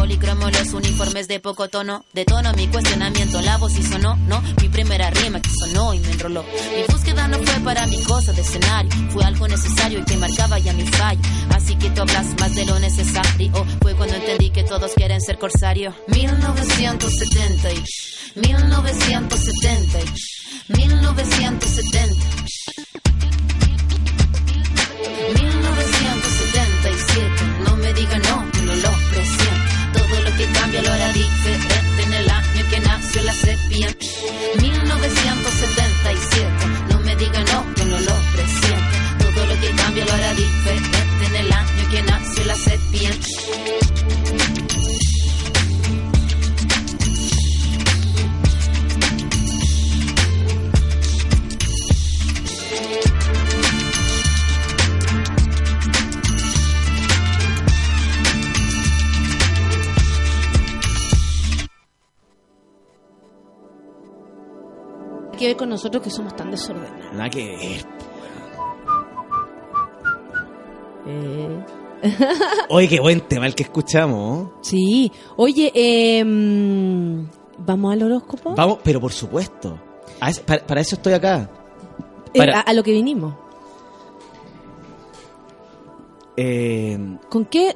policromos, los uniformes de poco tono. De tono mi cuestionamiento, la voz y sonó, no. Mi primera rima que sonó y me enroló. Mi búsqueda no fue para mi cosa de escenario, fue algo necesario y que marcaba ya mi fallo. Así que tú hablas más de lo necesario. Fue cuando entendí que todos quieren ser corsario. 1970, y 1970, y 1970. 1977, no me diga no, no lo presiento. Cambia lo hará diferente en el año que nació la serpiente. 1977, no me diga no, que no lo presiento. Todo lo que cambia lo hará diferente en el año que nació la serpiente. Que ver con nosotros que somos tan desordenados. Nada que ver. Eh. Oye, qué buen tema el que escuchamos. Sí. Oye, eh, ¿vamos al horóscopo? Vamos, pero por supuesto. Es- para, para eso estoy acá. Eh, Para- a, a lo que vinimos. Eh, ¿Con qué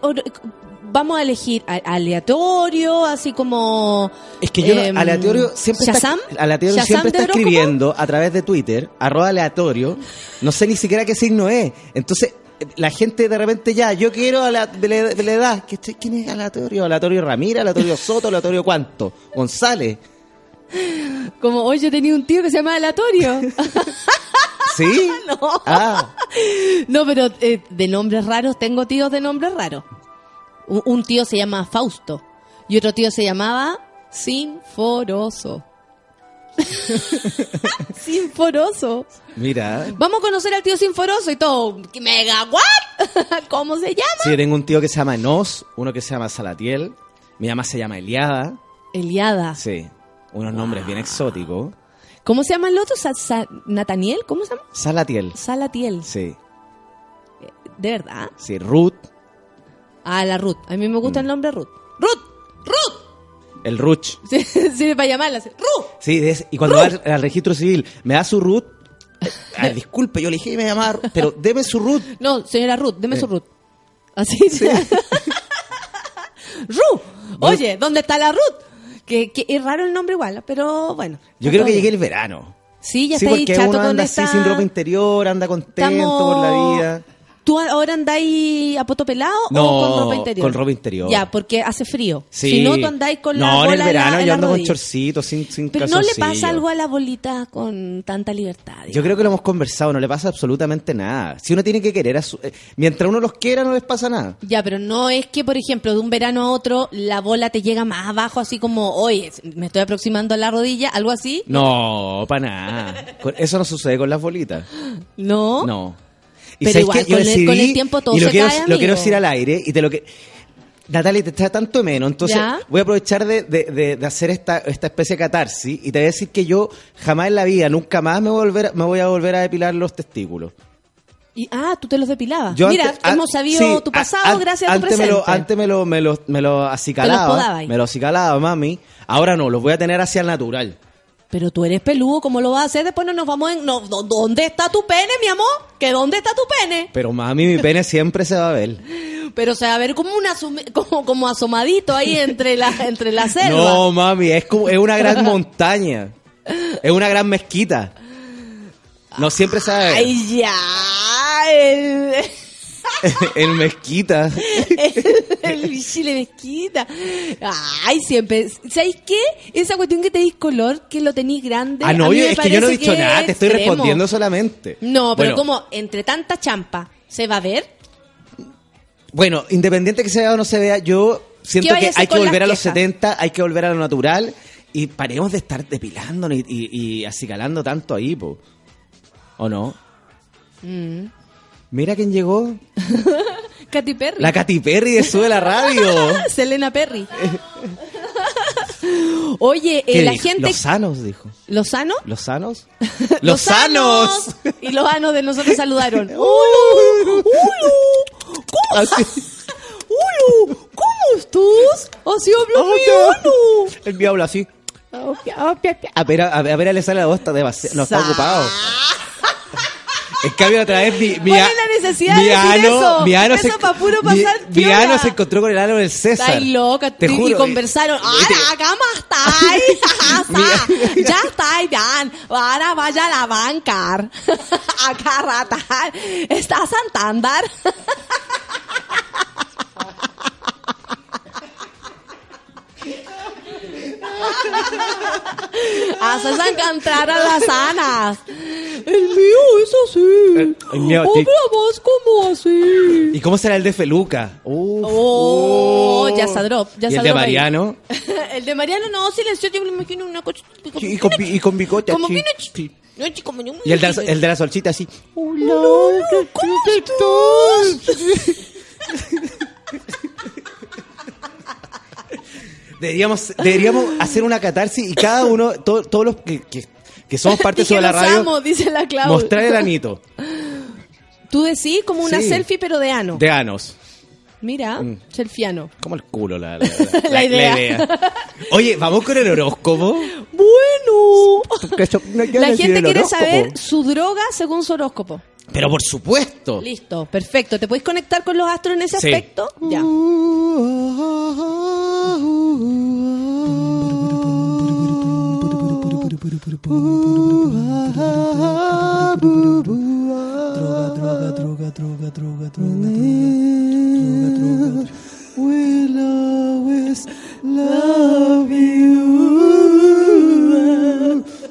vamos a elegir? ¿A- ¿Aleatorio? Así como... es que yo no- em, aleatorio siempre ¿Shazam? está, aleatorio ¿Shazam siempre está escribiendo a través de Twitter, arroba aleatorio. No sé ni siquiera qué signo es. Entonces, la gente de repente ya, yo quiero a la, edad. ¿Qué estoy- ¿Quién es aleatorio? ¿Aleatorio Ramírez? ¿Aleatorio Soto? ¿Aleatorio cuánto? ¿González? Como hoy yo tenía un tío que se llama aleatorio. ¿Sí? no. Ah, No, pero eh, de nombres raros, tengo tíos de nombres raros. Un, tío se llama Fausto y otro tío se llamaba Sinforoso. Sinforoso. mira. Vamos a conocer al tío Sinforoso y todo. Mega, ¿what? ¿Cómo se llama? Sí, tengo un tío que se llama Nos, uno que se llama Salatiel, mi mamá se llama Eliada. Eliada. Sí, unos nombres bien exóticos. ¿Cómo se llama el otro? Sa- Sa- ¿Nataniel? ¿Cómo se llama? Salatiel. Salatiel. Sí, ¿De verdad? sí, Ruth, Ah, la Ruth. A mí me gusta el nombre Ruth. ¡Ruth! ¡Ruth! el Ruch. Sí, Sirve para llamarla. así, ¡Ruth! Sí, ese- y cuando va al, registro civil, me da su Ruth. ah, disculpe, yo le dije que me llamaba, Ruth, pero deme su Ruth. No, señora Ruth, deme Eh. su Ruth. Así. Ruth. Oye, ¿dónde está la Ruth? Que, que es raro el nombre igual, pero bueno. Yo creo que llegue el verano. Sí, ya sí, está ahí chato con anda esta... así sin ropa interior, anda contento Estamos- por la vida. ¿Tú ahora andáis a poto pelado No, o con ropa interior? con ropa interior. Ya, porque hace frío. Sí. Si no, tú andáis con la No, bola en el verano en la, en yo ando con chorcitos, sin, sin Pero no le pasa algo a la bolita con tanta libertad. Yo creo que lo hemos conversado, no le pasa absolutamente nada. Si uno tiene que querer, a su- eh, mientras uno los quiera, no les pasa nada. Ya, pero no es que, por ejemplo, de un verano a otro, la bola te llega más abajo, así como, oye, me estoy aproximando a la rodilla, algo así. No, para nada. Eso no sucede con las bolitas. No. No. Pero ¿sabes igual? Yo con el- decidí, con el tiempo todo y lo se quiero, cae, lo quiero decir al aire y te lo que... Natalia, te está tanto menos, entonces Ya. voy a aprovechar de, de- de- de hacer esta, esta especie de catarsis y te voy a decir que yo jamás en la vida, nunca más me voy a volver, me voy a, volver a depilar los testículos. Y, ah, tú te los depilabas. Yo Mira, antes- hemos sabido sí, tu pasado an- gracias a tu antes presente. Me lo, antes me lo, me lo, me lo acicalaba. Me lo acicalaba, mami. Ahora no, los voy a tener hacia el natural. Pero tú eres peludo, ¿cómo lo vas a hacer? Después no nos vamos en... No, ¿dó- ¿Dónde está tu pene, mi amor? ¿Que dónde está tu pene? Pero mami, mi pene siempre se va a ver. Pero o sea, a ver, como, un asum- como, como asomadito ahí entre la, entre la selva. No, mami, es como, es una gran montaña. Es una gran mezquita. No siempre se va a ver. Ay, ya. El, en mezquita. el, el chile mezquita. Ay, siempre. ¿Sabéis qué? Esa cuestión que tenéis color, que lo tenéis grande. Ah, no, yo- es que yo no he dicho nada, te estoy extremo. respondiendo solamente. No, pero Bueno, como entre tanta champa, ¿se va a ver? Bueno, independiente que se vea o no se vea, yo siento ¿Qué vaya que hay que volver a los quejas? 70, hay que volver a lo natural y paremos de estar depilándonos y, y, y acicalando tanto ahí, po. ¿O no? Mm. Mira quién llegó. Katy Perry. La Katy Perry de Sube la Radio. Selena Perry. Oye, eh, ¿Qué la dijo? gente... Los sanos, dijo. ¿Los sanos? ¿Los sanos? ¡Los ¡Los sanos! Y los anos de nosotros saludaron. ¡Hola! ¡Hola! ¿Cómo. ¡Hola! ¿Cómo estás? Así habla mi. El mío habla así. A ver, a, a ver, le sale la voz, está demasiado, no está ocupado. En cambio, otra vez mi, mi, ¿Cuál a- es la necesidad mi de decir ano, eso? mi ano Eso se, pa' puro pasar mi ano se encontró con el ano del César. Estáis loca. Te y, y juro. conversaron. ¡Ahora, cómo estáis! ya estáis bien. Ahora vaya a la bancar. A carratar. ¿Está Santander? Haces encantar a las anas. El mío es así. El mío, sí. Habla más como así. ¿Y cómo será el de Feluca? Uf, Oh, uf. ya está drop. Ya ¿Y el de drop. Mariano? el de Mariano no, silencio, yo me imagino una cosa. Y con, y con bicote Como que no, chico, me- Y el de, la, el de la solchita así. Hola, ¿cómo estás? Deberíamos, deberíamos hacer una catarsis y cada uno, to- todos los que, que, que somos parte de la radio, amo, dice la Clau. mostrar el anito. Tú decís como una Sí. selfie, pero de ano. De anos. Mira, Mm. selfiano. Como el culo la, la, la- La idea. Oye, vamos con el horóscopo. Bueno. La La gente quiere saber su droga según su horóscopo. Pero por supuesto. Listo, perfecto. ¿Te puedes conectar con los astros en ese Sí. aspecto? Ya.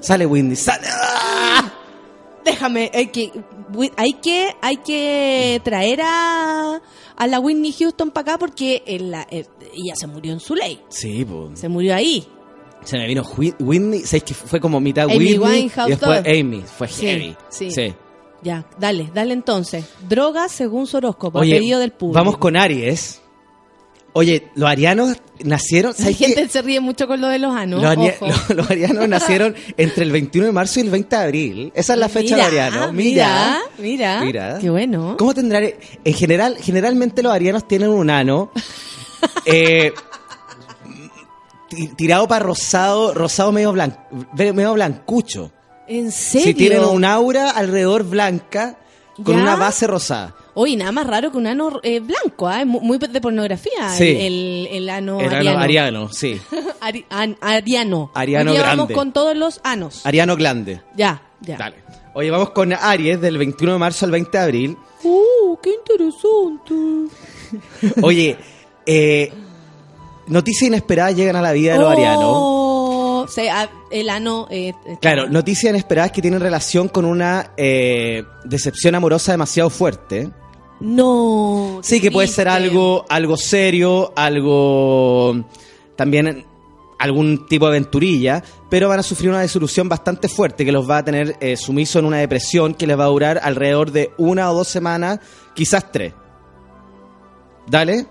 Sale Windy, sale. ¡Ah! Déjame, hay que, hay que, hay que traer a, a la Whitney Houston para acá porque en la- ella se murió en su ley. Sí, pues. Se murió ahí. Se me vino Whitney, ¿sabes que fue como mitad Amy Whitney Winehouse y después todo. Amy? Fue Sí, heavy. sí. sí. Ya, dale, dale entonces. Droga según su horóscopo, a Oye, pedido del público. vamos con Aries. Oye, los arianos nacieron, La gente se ríe mucho con lo de los anos. Los, aria- ojo. los- los arianos nacieron entre el 21 de marzo y el 20 de abril. Esa es la fecha de Mira, ariano. Mira, mira. Mira. Qué bueno. ¿Cómo tendrán? En general, generalmente los arianos tienen un ano eh, ti- tirado para rosado, rosado medio, blan- medio blancucho. ¿En serio? Si tienen un aura alrededor blanca con ¿Ya? una base rosada. Oye, nada más raro que un ano eh, blanco, mu- muy de pornografía. Sí. El, el, el ano El ano ariano. ariano, sí. Ari- an- ariano. Ariano Hoy día vamos grande. con todos los anos. Ariano glande. Ya, ya. Dale. Oye, vamos con Aries del 21 de marzo al 20 de abril. Uh, qué interesante. Oye, eh, noticias inesperadas llegan a la vida de los arianos. Oh, sí, ah, el ano. eh, Claro, noticias inesperadas que tienen relación con una eh, decepción amorosa demasiado fuerte. No. Sí, que puede ser algo, algo serio, algo también algún tipo de aventurilla, pero van a sufrir una disolución bastante fuerte que los va a tener eh, sumiso en una depresión que les va a durar alrededor de una o dos semanas, quizás tres. Dale.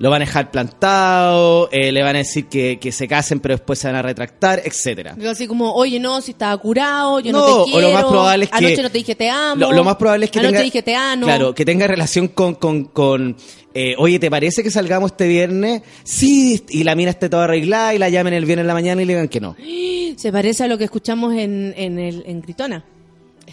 Lo van a dejar plantado, eh, le van a decir que, que se casen pero después se van a retractar, etcétera. Así como, oye, no, si estaba curado, yo no, No, te o quiero. lo más probable es que- Anoche no te dije te amo. Lo, lo más probable es que Anoche tenga, dije te amo. claro, que tenga relación con, con, con eh, oye, ¿te parece que salgamos este viernes? Sí, y la mina esté toda arreglada y la llamen el viernes en la mañana y le digan que no, Se parece a lo que escuchamos en, en, el, en Gritona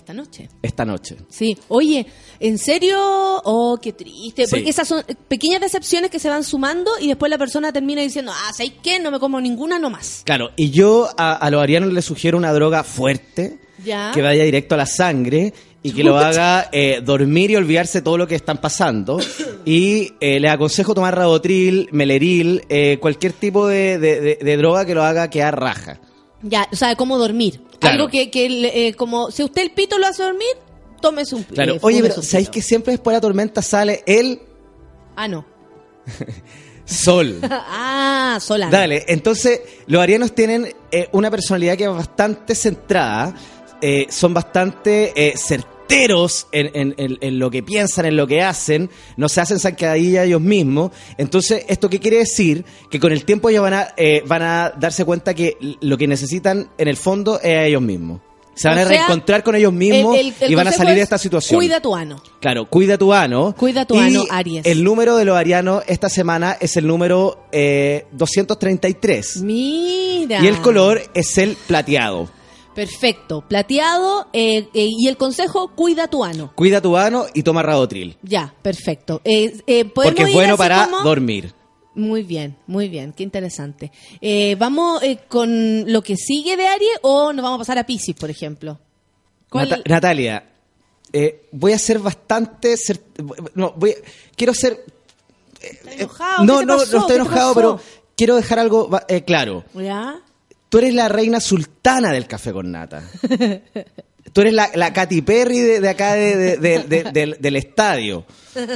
esta noche. esta noche. Sí. Oye, ¿en serio? Oh, qué triste. Sí. Porque esas son pequeñas decepciones que se van sumando y después la persona termina diciendo, ah, ¿sabes qué? No me como ninguna nomás. Claro, y yo a, a los arianos les sugiero una droga fuerte, Ya. que vaya directo a la sangre y que lo haga eh, dormir y olvidarse todo lo que están pasando. Y eh, les aconsejo tomar Rabotril, Meleril, eh, cualquier tipo de, de- de- de droga que lo haga quedar raja. Ya, o sea, cómo dormir. Claro. Algo que, que eh, como, si usted el pito lo hace dormir, tómese un Claro, eh, oye, fúmese pero un ¿sabéis pito. que siempre después de la tormenta sale el Ah, no. sol? ah, Solano. Dale, entonces los arianos tienen eh, una personalidad que es bastante centrada, eh, son bastante eh, certeros en, en- en- en lo que piensan, en lo que hacen, no se hacen zancadilla ellos mismos. Entonces, ¿esto qué quiere decir? Que con el tiempo ellos van a, eh, van a darse cuenta que lo que necesitan en el fondo es a ellos mismos. Se van O a sea, reencontrar con ellos mismos El- el- el y van a salir de es, esta situación. Cuida tu ano. Claro, cuida tu ano. Cuida tu Y ano, Aries. El número de los arianos esta semana es el número eh, 233. Mira. Y el color es el plateado. Perfecto. Plateado. eh, eh, y el consejo, cuida tu ano. Cuida tu ano y toma Rabotril. Ya, perfecto. Eh, eh, ¿podemos Porque es bueno para como- dormir. Muy bien, muy bien, qué interesante. Eh, ¿Vamos eh, con lo que sigue de Aries o nos vamos a pasar a Pisces, por ejemplo? ¿Cuál- Nata- Natalia, eh, voy a ser bastante... No, voy a- quiero ser... ¿Estás enojado? no, ¿Qué te no, no estoy ¿Qué te enojado, pero quiero dejar algo eh, claro. ¿Ya? Tú eres la reina sultana del café con nata. Tú eres la, la Katy Perry de, de acá de- de- de- de- del, del estadio.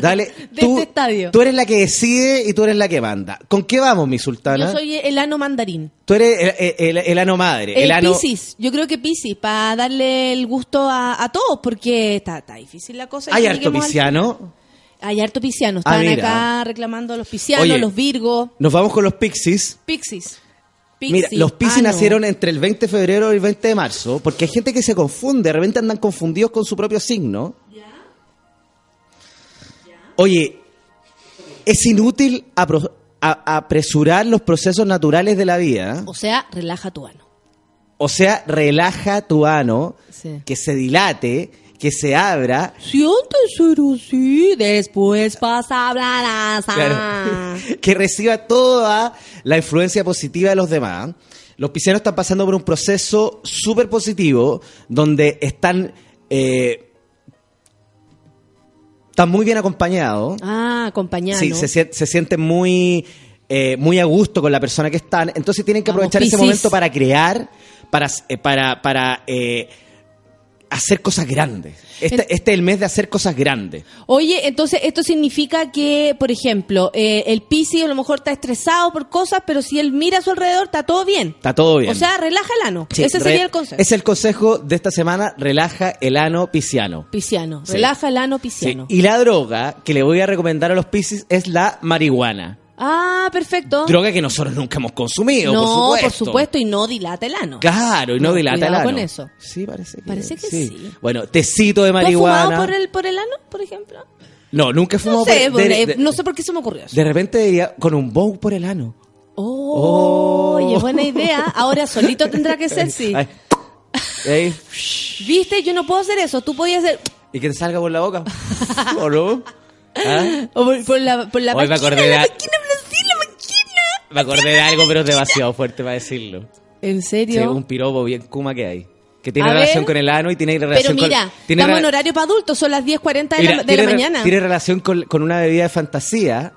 Dale, De tú, este estadio. Tú eres la que decide y tú eres la que manda. ¿Con qué vamos, mi sultana? Yo soy el ano mandarín. Tú eres el, el- el ano madre. El, ano... Piscis, yo creo que Piscis, para darle el gusto a, a todos, porque está, está difícil la cosa. Hay harto pisciano. Hay harto pisciano. Ah, mira. acá reclamando a los piscianos, Oye. los virgos. Nos vamos con los pixies. Pixis. Mira, Pixie, los Piscis ano. nacieron entre el 20 de febrero y el 20 de marzo, porque hay gente que se confunde, de repente andan confundidos con su propio signo. Oye, es inútil apro- a- apresurar los procesos naturales de la vida. O sea, relaja tu ano. O sea, relaja tu ano, Sí. que se dilate, que se abra. Siente ser así, después pasa a hablar Claro. que reciba toda la influencia positiva de los demás. Los piscianos están pasando por un proceso súper positivo donde están, eh, están muy bien acompañados. Ah, acompañado. Sí, se, se sienten muy, eh, muy a gusto con la persona que están. Entonces tienen que Vamos, aprovechar ese momento para crear, para, eh, para, para eh, hacer cosas grandes. Este, este es el mes de hacer cosas grandes. Oye, entonces esto significa que, por ejemplo, eh, el Piscis a lo mejor está estresado por cosas, pero si él mira a su alrededor, está todo bien. Está todo bien. O sea, relaja el ano. Sí, Ese sería el consejo. Es el consejo de esta semana, relaja el ano pisciano. Pisciano. Sí. Relaja el ano Sí. pisciano. Y la droga que le voy a recomendar a los piscis es la marihuana. Ah, perfecto. Droga que nosotros nunca hemos consumido, no, por supuesto. por supuesto, y no dilata el ano. Claro, y no, No, dilata el ano. con eso. Sí, parece que, Parece que sí. Bueno, tecito de ¿Tú has marihuana. fumado por el, por el ano, por ejemplo? No, nunca he No fumado sé, por por- de, eh, de- no sé por qué se me ocurrió eso. de repente diría, con un bow por el ano. Oh, oye, buena idea. Ahora solito tendrá que ser, sí. Ay. ¿Viste? Yo no puedo hacer eso. Tú podías hacer... Y que te salga por la boca. ¿O no? ¿Ah? o por, por la, por la Hoy me acordé de- la. Me acordé de algo, pero es demasiado fuerte para decirlo. ¿En Sí, serio? un piropo bien kuma que hay. Que tiene A relación ver. con el ano y tiene Pero relación mira, con... Tiene estamos en horario para adultos, son las 10.40 de, Mira, la, de tiene la mañana. Tiene relación con, con una bebida de fantasía.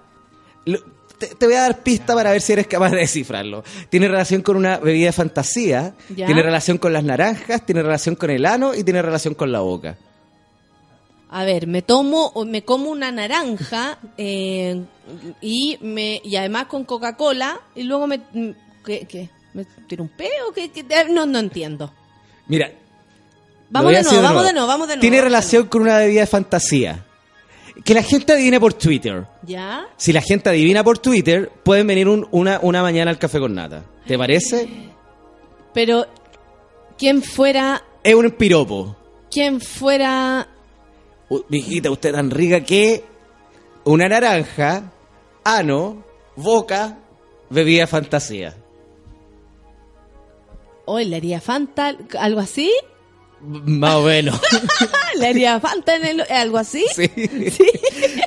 Lo- te, te voy a dar pista para ver si eres capaz de descifrarlo. Tiene relación con una bebida de fantasía. Ya. Tiene relación con las naranjas. Tiene relación con el ano y tiene relación con la boca. A ver, me tomo, o me como una naranja eh, y me y además con Coca-Cola y luego me ¿qué, qué? ¿Me tiro un peo? ¿Qué, qué? Eh, No, no entiendo. Mira. Vamos de nuevo, vamos de nuevo, vamos de nuevo. Tiene relación con una bebida de fantasía. Que la gente adivine por Twitter. ¿Ya? Si la gente adivina por Twitter, pueden venir un- una, una mañana al café con nata. ¿Te parece? Pero quién fuera Es un piropo. quién fuera Mijita, usted tan rica que una naranja, ano, boca, bebida de fantasía. hoy le haría Fanta algo así? Más o menos. ¿Le haría Fanta en el, algo así? Sí.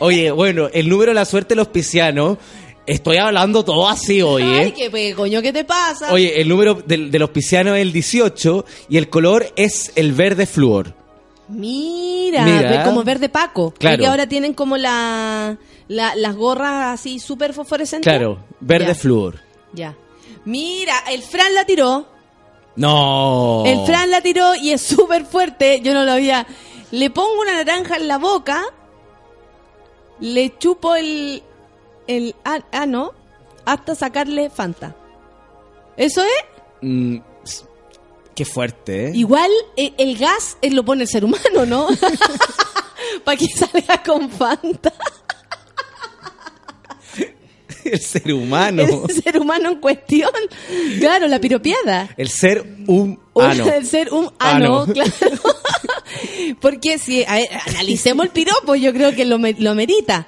Oye, bueno, el número de la suerte de los piscianos, estoy hablando todo así hoy, Ay, ¿eh? qué pe- coño, ¿qué te pasa? Oye, el número del- de, los piscianos es el 18 y el color es el verde flúor. Mira, como verde Paco. Claro. Y ahora tienen como la, la- las gorras así súper fosforescentes. Claro, verde Ya. flúor. Ya. Mira, el Fran la tiró. No. El Fran la tiró y es súper fuerte. Yo no lo había. Le pongo una naranja en la boca. Le chupo el. El a- ano. Hasta sacarle Fanta. ¿Eso es? Mm, qué fuerte, ¿eh? Igual eh, el gas eh, lo pone el ser humano, ¿no? Para que salga con Fanta. El ser humano. El ser humano en cuestión. Claro, la piropiada. El ser un Un- ano. El ser un ano, Ano. claro. Porque si a ver, analicemos el piropo, yo creo que lo, lo merita.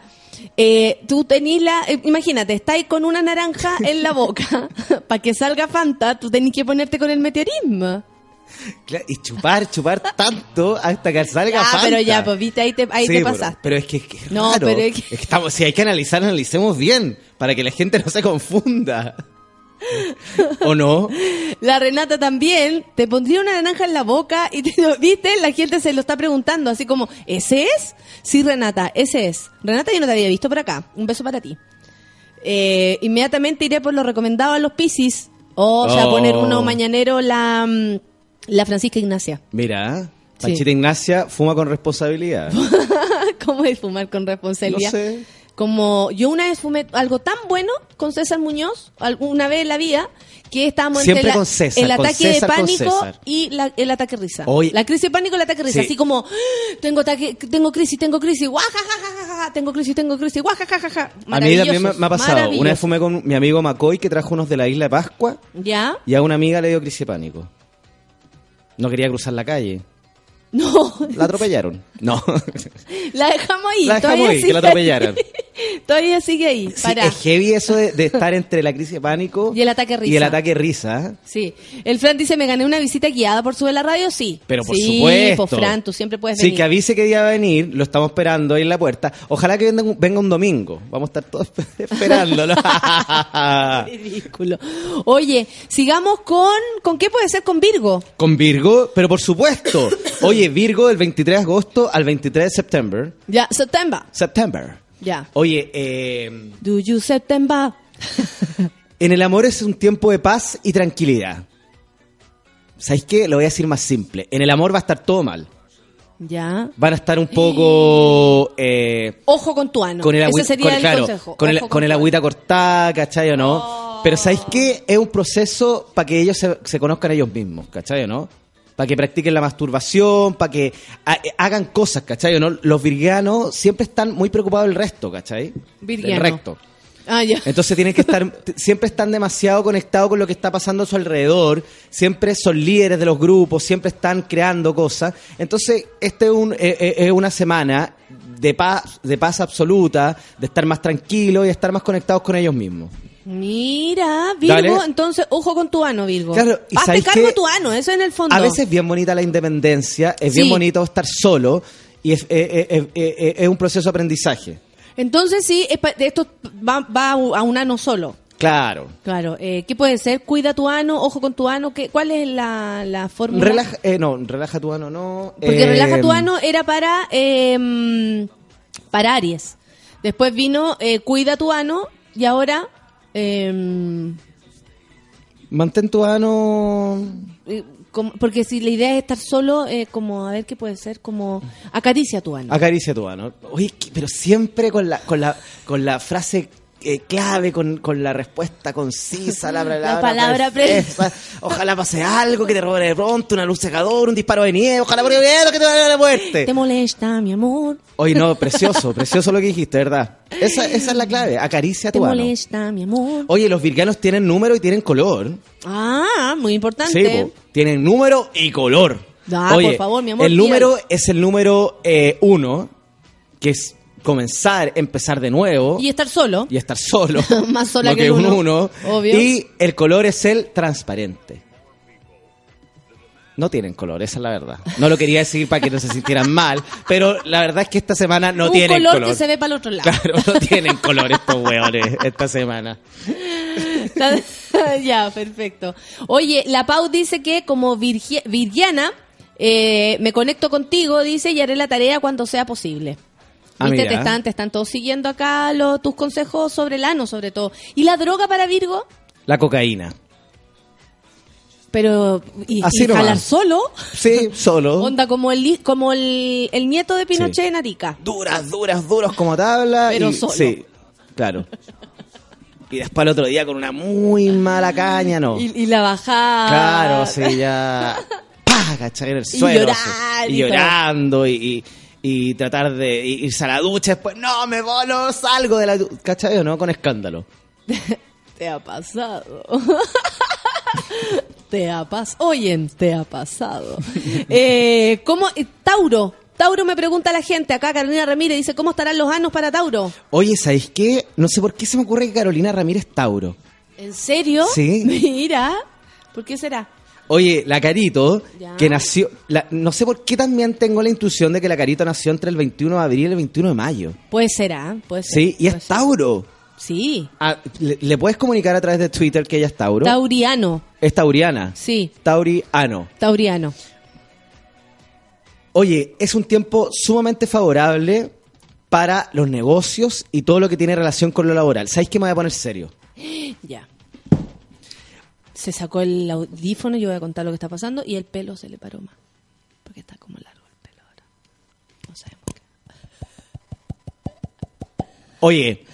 Eh, tú tenés la. eh, imagínate, estáis con una naranja en la boca. Para que salga Fanta, tú tenés que ponerte con el meteorismo. Claro, y chupar, chupar tanto hasta que salga Ah, Fanta. pero ya, pues viste, ahí te, ahí Sí, te pasaste. Pero, es que, es que es No, raro. pero Es que estamos, si hay que analizar, analicemos bien. Para que la gente no se confunda. ¿O no? La Renata también te pondría una naranja en la boca y te, viste, la gente se lo está preguntando, así como, ¿ese es? Sí, Renata, ese es. Renata, yo no te había visto por acá. Un beso para ti. Eh, inmediatamente iré por lo recomendado a los Piscis. O, o sea, Oh. poner uno mañanero la, la Francisca Ignacia. Mira, Sí. Pachita Ignacia fuma con responsabilidad. ¿Cómo es fumar con No responsabilidad? sé. Como yo una vez fumé algo tan bueno con César Muñoz, alguna vez en la vida, que estábamos Siempre entre la- con César, el con ataque César, de pánico y la- el ataque de risa. Hoy- la crisis de pánico y el ataque de risa. Sí. Así como, ¡Ah! tengo ataque, tengo crisis, tengo crisis, guajajajaja, tengo crisis, tengo crisis, guajajajaja. A mí también me, ha pasado. Una vez fumé con mi amigo McCoy que trajo unos de la isla de Pascua ¿Ya? y a una amiga le dio crisis de pánico. No quería cruzar la calle. No, La atropellaron. No. la dejamos ahí. La dejamos ahí, que la atropellaron. todavía sigue ahí. Sí, es heavy eso de, de estar entre la crisis de pánico Y el ataque risa. Y el ataque risa. Sí. El Fran dice, ¿me gané una visita guiada por Sube la Radio? Sí. Pero por sí, supuesto. pues Fran, tú siempre puedes Sí, que avise que día va a venir, lo estamos esperando ahí en la puerta. Ojalá que venga un, venga un domingo. Vamos a estar todos esperándolo. Ridículo. Oye, sigamos con... ¿Con qué puede ser con Virgo? Con Virgo, pero por supuesto. Oye, Virgo del 23 de agosto al 23 de septiembre. Ya, September. September. Ya. Oye, eh, Do you September? en el amor es un tiempo de paz y tranquilidad. ¿Sabéis qué? Lo voy a decir más simple. En el amor va a estar todo mal. Ya. Van a estar un poco... eh, Ojo con tu ano. con el, Ese agüi- sería con- el claro, consejo. con el, con el agüita cortada, ¿cachai o no? Pero ¿sabéis qué? Es un proceso para que ellos se, se conozcan ellos mismos, ¿cachai o no? Para que practiquen la masturbación, para que ha- eh, hagan cosas, ¿cachai o no? Los virgianos siempre están muy preocupados del resto, ¿cachai? Virgiano. Del recto. Ah, ya. Entonces tienen que estar, siempre están demasiado conectados con lo que está pasando a su alrededor, siempre son líderes de los grupos, siempre están creando cosas. Entonces, este es, un, eh, eh, es una semana de paz, de paz absoluta, de estar más tranquilos y estar más conectados con ellos mismos. Mira, Virgo, Dale. entonces, ojo con tu ano, Virgo. Claro, y Hazte ¿sabes cargo tu ano, eso en el fondo. A veces es bien bonita la independencia, es Sí. bien bonito estar solo y es, eh, eh, eh, es un proceso de aprendizaje. Entonces sí, esto va, va a un ano solo. Claro. Claro, eh, ¿qué puede ser? Cuida tu ano, ojo con tu ano. ¿qué, ¿Cuál es la, la fórmula? Relaja, eh, no, relaja tu ano, no. Porque eh, relaja tu ano era para, eh, para Aries. Después vino cuida tu ano y ahora eh, Mantén tu ano. eh, como- porque si la idea es estar solo, eh, como a ver qué puede ser, como acaricia tu ano. Acaricia tu ano. Oye, pero siempre con la, con la, con la frase eh, clave, con, con la respuesta concisa, la palabra, La palabra. Ojalá pase algo, que te roben de pronto, una luz secadora, un disparo de nieve, ojalá por miedo que te vaya a la muerte. ¿Te molesta, mi amor? Oye, no, precioso, precioso lo que dijiste, ¿verdad? Esa, esa es la clave, acaricia ¿Te tu ano. molesta, mi amor? Oye, los virganos tienen número y tienen color. Ah, muy Sí, importante. po. tienen número y color. Ah, Oye, por favor, mi amor, El número es el número eh, uno, que es comenzar, empezar de nuevo y estar solo. y estar solo. Más sola lo que un uno. uno. Obvio. Y el color es el transparente. No tienen color, esa es la verdad. No lo quería decir para que no se sintieran mal, pero la verdad es que esta semana no un tienen color, color. que se ve para el otro lado. Claro, no tienen color estos hueones esta semana. ya, perfecto. Oye, la Pau dice que como virgi- virgiana, eh, me conecto contigo, dice, y haré la tarea cuando sea posible. ¿Viste? Te están, te están todos siguiendo acá lo- tus consejos sobre el ano, sobre todo. ¿Y la droga para Virgo? La cocaína. Pero, ¿y, Así y nomás. jalar solo? Sí, solo. Onda como el, como el, el nieto de Pinochet Sí. en Arica. duras, duras, duros como tabla. Pero y, solo. Sí, claro. Y después el otro día con una muy mala caña, ¿no? Y, y la bajada. Claro, sí, ya. ¡Pah! ¿Cachai? En el suelo. llorar así. y Y llorando y, y, tratar de irse a la ducha. Después, no, me voy, no salgo de la ducha. ¿Cachai o no? Con escándalo. Te ha pasado. te ha pasado. Oyen, te ha pasado. Eh, ¿Cómo? eh, Tauro. Tauro me pregunta la gente. Acá Carolina Ramírez dice, ¿cómo estarán los anos para Tauro? Oye, ¿sabéis qué? No sé por qué se me ocurre que Carolina Ramírez es Tauro. ¿En serio? Sí. Mira. ¿Por qué será? Oye, la Carito, Ya. que nació. la- no sé por qué también tengo la intuición de que la Carito nació entre el 21 de abril y el 21 de mayo. Puede ser, ¿ah? Puede ser. Sí, y es ser. Tauro. Sí. Ah, ¿le, le puedes comunicar a través de Twitter que ella es Tauro? Tauriano. es tauriana. Sí, Tauriano. tauriano. Oye, es un tiempo sumamente favorable para los negocios y todo lo que tiene relación con lo laboral. ¿Sabéis que me voy a poner serio? Ya. Se sacó el audífono, yo voy a contar lo que está pasando, y el pelo se le paró más. Porque está como largo el pelo ahora. No sabemos qué. Oye,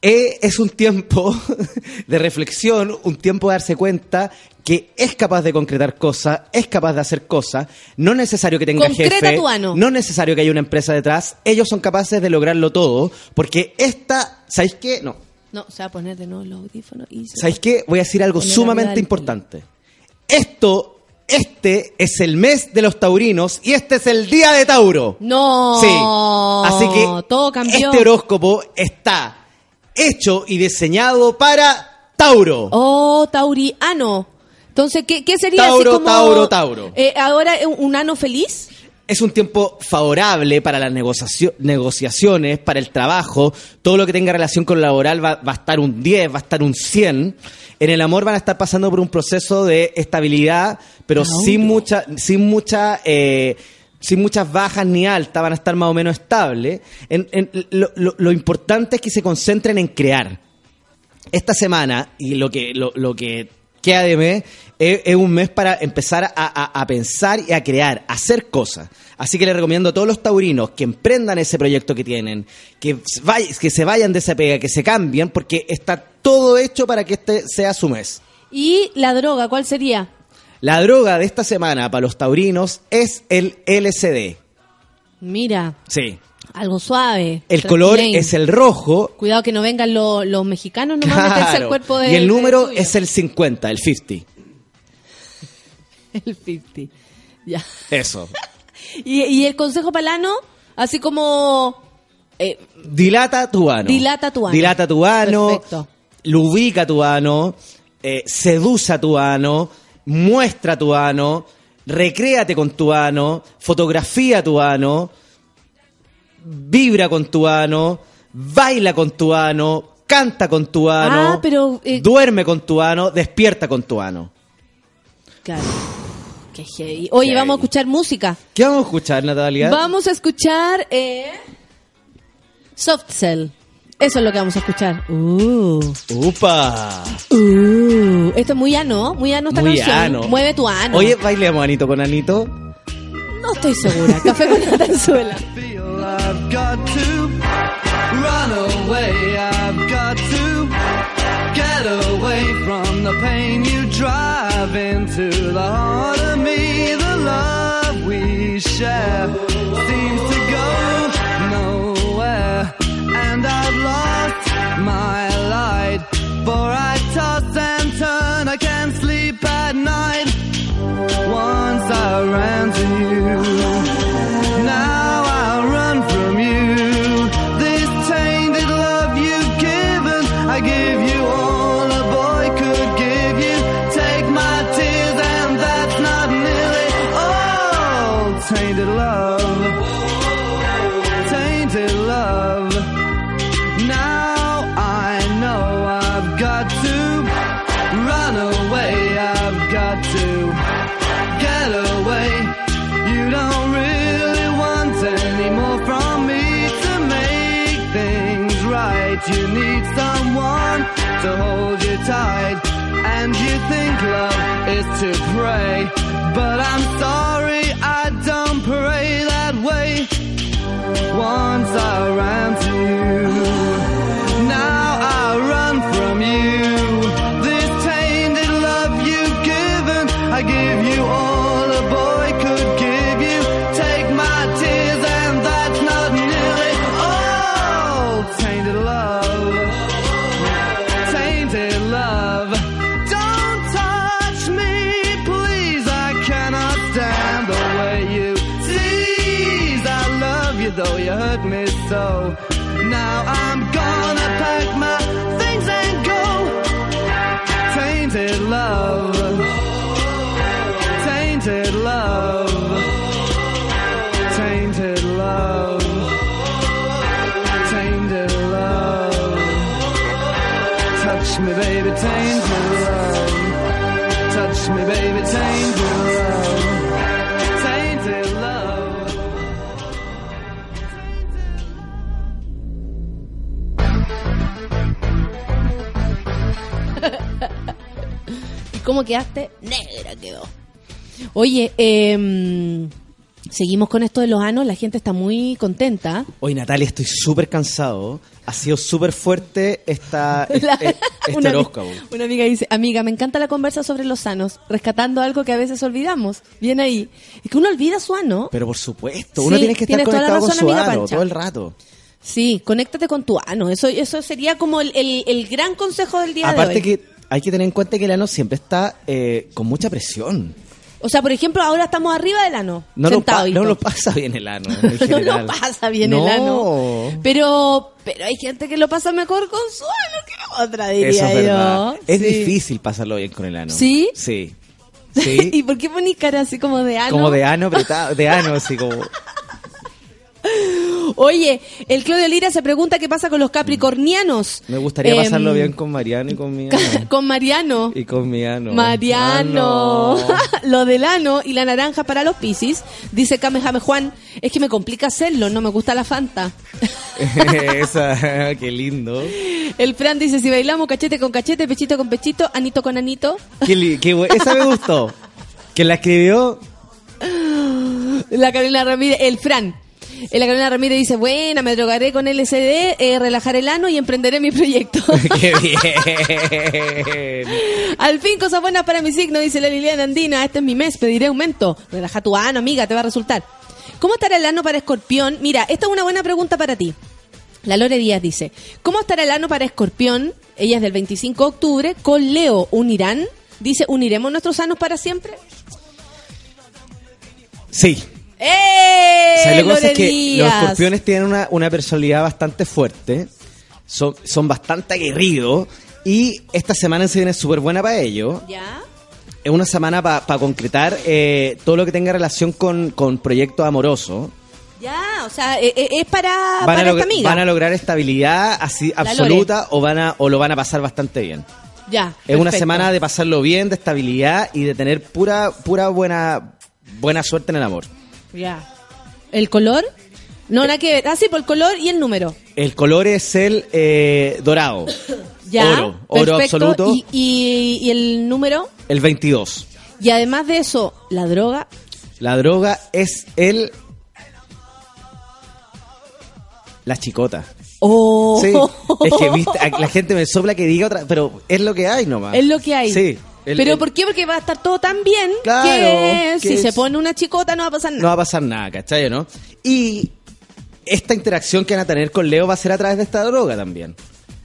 eh, es un tiempo de reflexión, un tiempo de darse cuenta que es capaz de concretar cosas, es capaz de hacer cosas, no es necesario que tenga Concreta jefe, tu ano. no es necesario que haya una empresa detrás, ellos son capaces de lograrlo todo, porque esta, ¿sabéis qué? No, No, se va a poner de nuevo los audífonos y ¿sabéis qué? Voy a decir algo sumamente importante. Esto este es el mes de los taurinos y este es el día de Tauro. No. Sí. Así que todo cambió. este horóscopo está hecho y diseñado para Tauro. Oh, tauriano. Entonces, ¿qué, qué sería así Tauro, como, Tauro, Tauro. eh, ahora un- un ano feliz? Es un tiempo favorable para las negociacio- negociaciones, para el trabajo. Todo lo que tenga relación con lo laboral va, va a estar un 10, va a estar un 100. En el amor van a estar pasando por un proceso de estabilidad, pero sin mucha, sin mucha, eh, sin muchas bajas ni altas, van a estar más o menos estables. En- en- lo, lo- lo importante es que se concentren en crear. Esta semana, y lo que, lo, lo que queda de mes, es, es un mes para empezar a, a- a pensar y a crear, a hacer cosas. Así que les recomiendo a todos los taurinos que emprendan ese proyecto que tienen, que, que se vayan de esa pega, que se cambien, porque está todo hecho para que este sea su mes. ¿Y la droga cuál sería? La droga de esta semana para los taurinos es el LCD. Mira, Sí. Algo suave. El color es el rojo. Cuidado que no vengan lo- los mexicanos nomás a meterse al Claro. cuerpo de y el número tuyo. es el 50, el 50. el 50. Ya. Eso. Y, y el consejo palano, así como eh, Dilata tu ano. Dilata tu ano. Dilata tu ano. Perfecto. Lubrica tu ano. eh, seduce a tu ano. Muestra tu ano. Recréate con tu ano. Fotografía tu ano. Vibra con tu ano. Baila con tu ano. Canta con tu ano. Ah, pero, eh, Duerme con tu ano. Despierta con tu ano. Claro. Qué heavy. Oye, Qué vamos a escuchar música. ¿Qué vamos a escuchar, Natalia? Vamos a escuchar eh, Soft Cell. Eso es lo que vamos a escuchar. Uh, ¡Upa! uh. Esto es muy ano, muy ano esta Muy canción. ano. Mueve tu ano. Oye, bailemos Anito con Anito. no estoy segura. Café con Natanzuela. I've got to run away. I've got to get away from the pain you drive into the heart of me. The love we share seems to go nowhere, and I've lost my light. For I toss and turn, I can't sleep at night. Once I ran to you. Now Tainted love, tainted love. Now I know I've got to run away. I've got to get away. You don't really want any more from me to make things right. You need someone to hold you tight. And you think love is to pray. But I'm sorry, I don't pray that way. Once I ran to you. Cómo quedaste? Negra quedó. Oye, em, seguimos con esto de los anos. La gente está muy contenta. Hoy, Natalia, estoy súper cansado. Ha sido súper fuerte esta, La- este, este una, ami- horóscopo. una amiga dice, amiga, me encanta la conversa sobre los sanos, rescatando algo que a veces olvidamos. Bien ahí. Es que uno olvida su ano. Pero por supuesto, uno Sí, tiene que estar conectado con su ano todo el rato. Sí, conéctate con tu ano. Eso, eso sería como el, el- el gran consejo del día de Aparte hoy. que hay que tener en cuenta que el ano siempre está eh, con mucha presión. O sea, por ejemplo, ahora estamos arriba del ano. No lo, pa- sentadito. no lo pasa bien el ano. No lo pasa bien No. el ano. Pero, pero hay gente que lo pasa mejor con su ano que otra, diría Eso es yo. verdad. Es Sí. difícil pasarlo bien con el ano. ¿Sí? Sí. Sí. ¿Y por qué ponís cara así como de ano? Como de ano apretado, de ano, así como. Oye, el Claudio Lira se pregunta qué pasa con los capricornianos. Me gustaría Em, pasarlo bien con Mariano y con mi ano. Con Mariano. Y con. Mariano. Ah, Lo del ano y la naranja para los piscis. Dice Kamehame Juan, es que me complica hacerlo, no me gusta la Fanta. Esa, qué lindo. El Fran dice, si bailamos cachete con cachete, pechito con pechito, anito con anito. Qué, qué Esa me gustó. Que la escribió. La Carolina Ramírez, el Fran. Eh, La Carolina Ramírez dice, buena, me drogaré con LSD, eh, relajar el ano y emprenderé mi proyecto. qué bien. Al fin, cosas buenas para mi signo, dice la Liliana Andina. Este es mi mes, pediré aumento. Relaja tu ano, amiga, te va a resultar. ¿Cómo estará el ano para escorpión? Mira, esta es una buena pregunta para ti. La Lore Díaz dice, ¿cómo estará el ano para escorpión? Ella es del 25 de octubre, con Leo, ¿unirán? Dice, ¿uniremos nuestros anos para siempre? Sí. ¡Eh! ¿Sabes lo que pasa? Lore Es que los escorpiones tienen una, una personalidad bastante fuerte. Son, son bastante aguerridos. Y esta semana se viene súper buena para ellos. ¿Ya? Es una semana para concretar eh, todo lo que tenga relación con, con proyectos amorosos. Ya, o sea, eh, eh, es para, para esta amiga. van a lograr estabilidad así La absoluta o van a o lo van a pasar bastante bien. Ya, Es una semana de pasarlo bien, de estabilidad y de tener pura pura buena buena suerte en el amor. Ya. ¿El color? No, nada que ver. Ah, sí, por el color y el número. El color es el eh, dorado. Ya. Oro, oro perfecto. absoluto. ¿Y, y, y el número? El 22. Y además de eso, la droga. La droga es el la chicota. Oh. Sí, es que viste, la gente me sopla que diga otra, pero es lo que hay nomás. Es lo que hay. Sí. El- ¿Pero el- por qué? Porque va a estar todo tan bien Claro, que, que si es- se pone una chicota no va a pasar no nada. va a pasar nada, ¿cachai? ¿no? Y esta interacción que van a tener con Leo va a ser a través de esta droga también.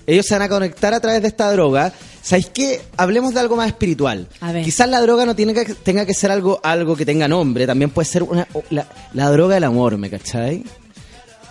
Ellos se van a conectar a través de esta droga. ¿Sabéis qué? Hablemos de algo más espiritual. A ver. Quizás la droga no tiene que, tenga que ser algo, algo que tenga nombre. También puede ser una, la, la droga del amor, ¿me cachai?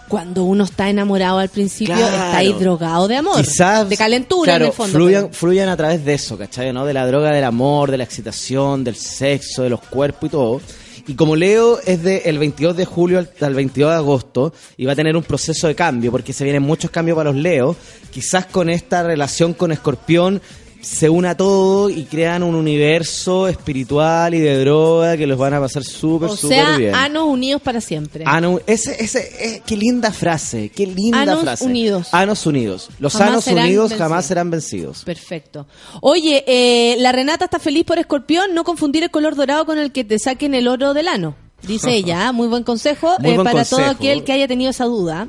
Cuando uno está enamorado al principio, Claro. está ahí drogado de amor. Quizás, de calentura claro, en el fondo. Fluyan, pero- fluyan a través de eso, ¿cachai? ¿no? De la droga del amor, de la excitación, del sexo, de los cuerpos y todo. Y como Leo es del 22 de julio al, al 22 de agosto y va a tener un proceso de cambio, porque se vienen muchos cambios para los Leos, quizás con esta relación con Escorpión se una todo y crean un universo espiritual y de droga que los van a pasar súper, o súper sea, bien. anos unidos para siempre. Ano- ese, ese, eh, qué linda frase, qué linda Anos frase. unidos. Anos unidos. Los Jamás anos unidos vencidos. jamás serán vencidos. Perfecto. Oye, eh, la Renata está feliz por escorpión, no confundir el color dorado con el que te saquen el oro del ano. Dice ella, muy buen consejo Muy eh, buen para consejo. todo aquel que haya tenido esa duda.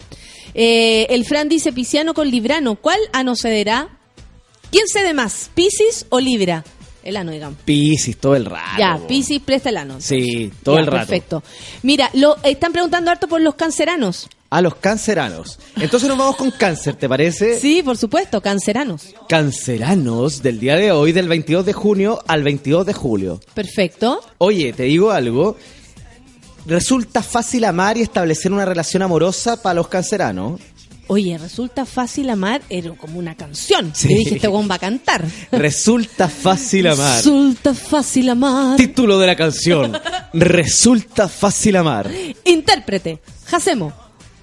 Eh, el Fran dice Pisciano con Librano, ¿cuál ano cederá? ¿Quién cede más, Piscis o Libra? El ano, digamos. Piscis todo el rato. ya, Piscis presta el ano. Sí, todo Ya, el rato. Perfecto. Mira, lo están preguntando harto por los canceranos. A los canceranos. Entonces nos vamos con cáncer, ¿te parece? Sí, por supuesto, canceranos. Canceranos del día de hoy, del 22 de junio al 22 de julio. Perfecto. Oye, te digo algo. Resulta fácil amar y establecer una relación amorosa para los canceranos. Oye, resulta fácil amar, era como una canción. Sí. Y dije, este weón va a cantar. Resulta fácil amar. Resulta fácil amar. Título de la canción. Resulta fácil amar. Intérprete, Jacemo.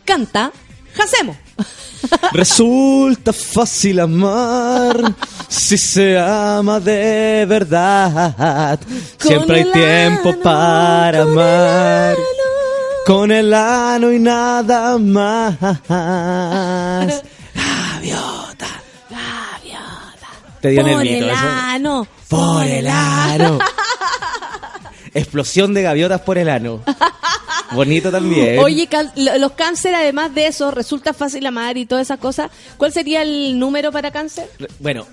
Canta, Jacemo. Resulta fácil amar si se ama de verdad. Siempre hay tiempo para amar. Con el ano y nada más. Gaviota. Te dio Por nervito el eso. ano. Por el ano. Explosión de gaviotas por el ano. Bonito también. Oye, can- los cáncer, además de eso, resulta fácil amar y todas esas cosas. ¿Cuál sería el número para cáncer? Bueno,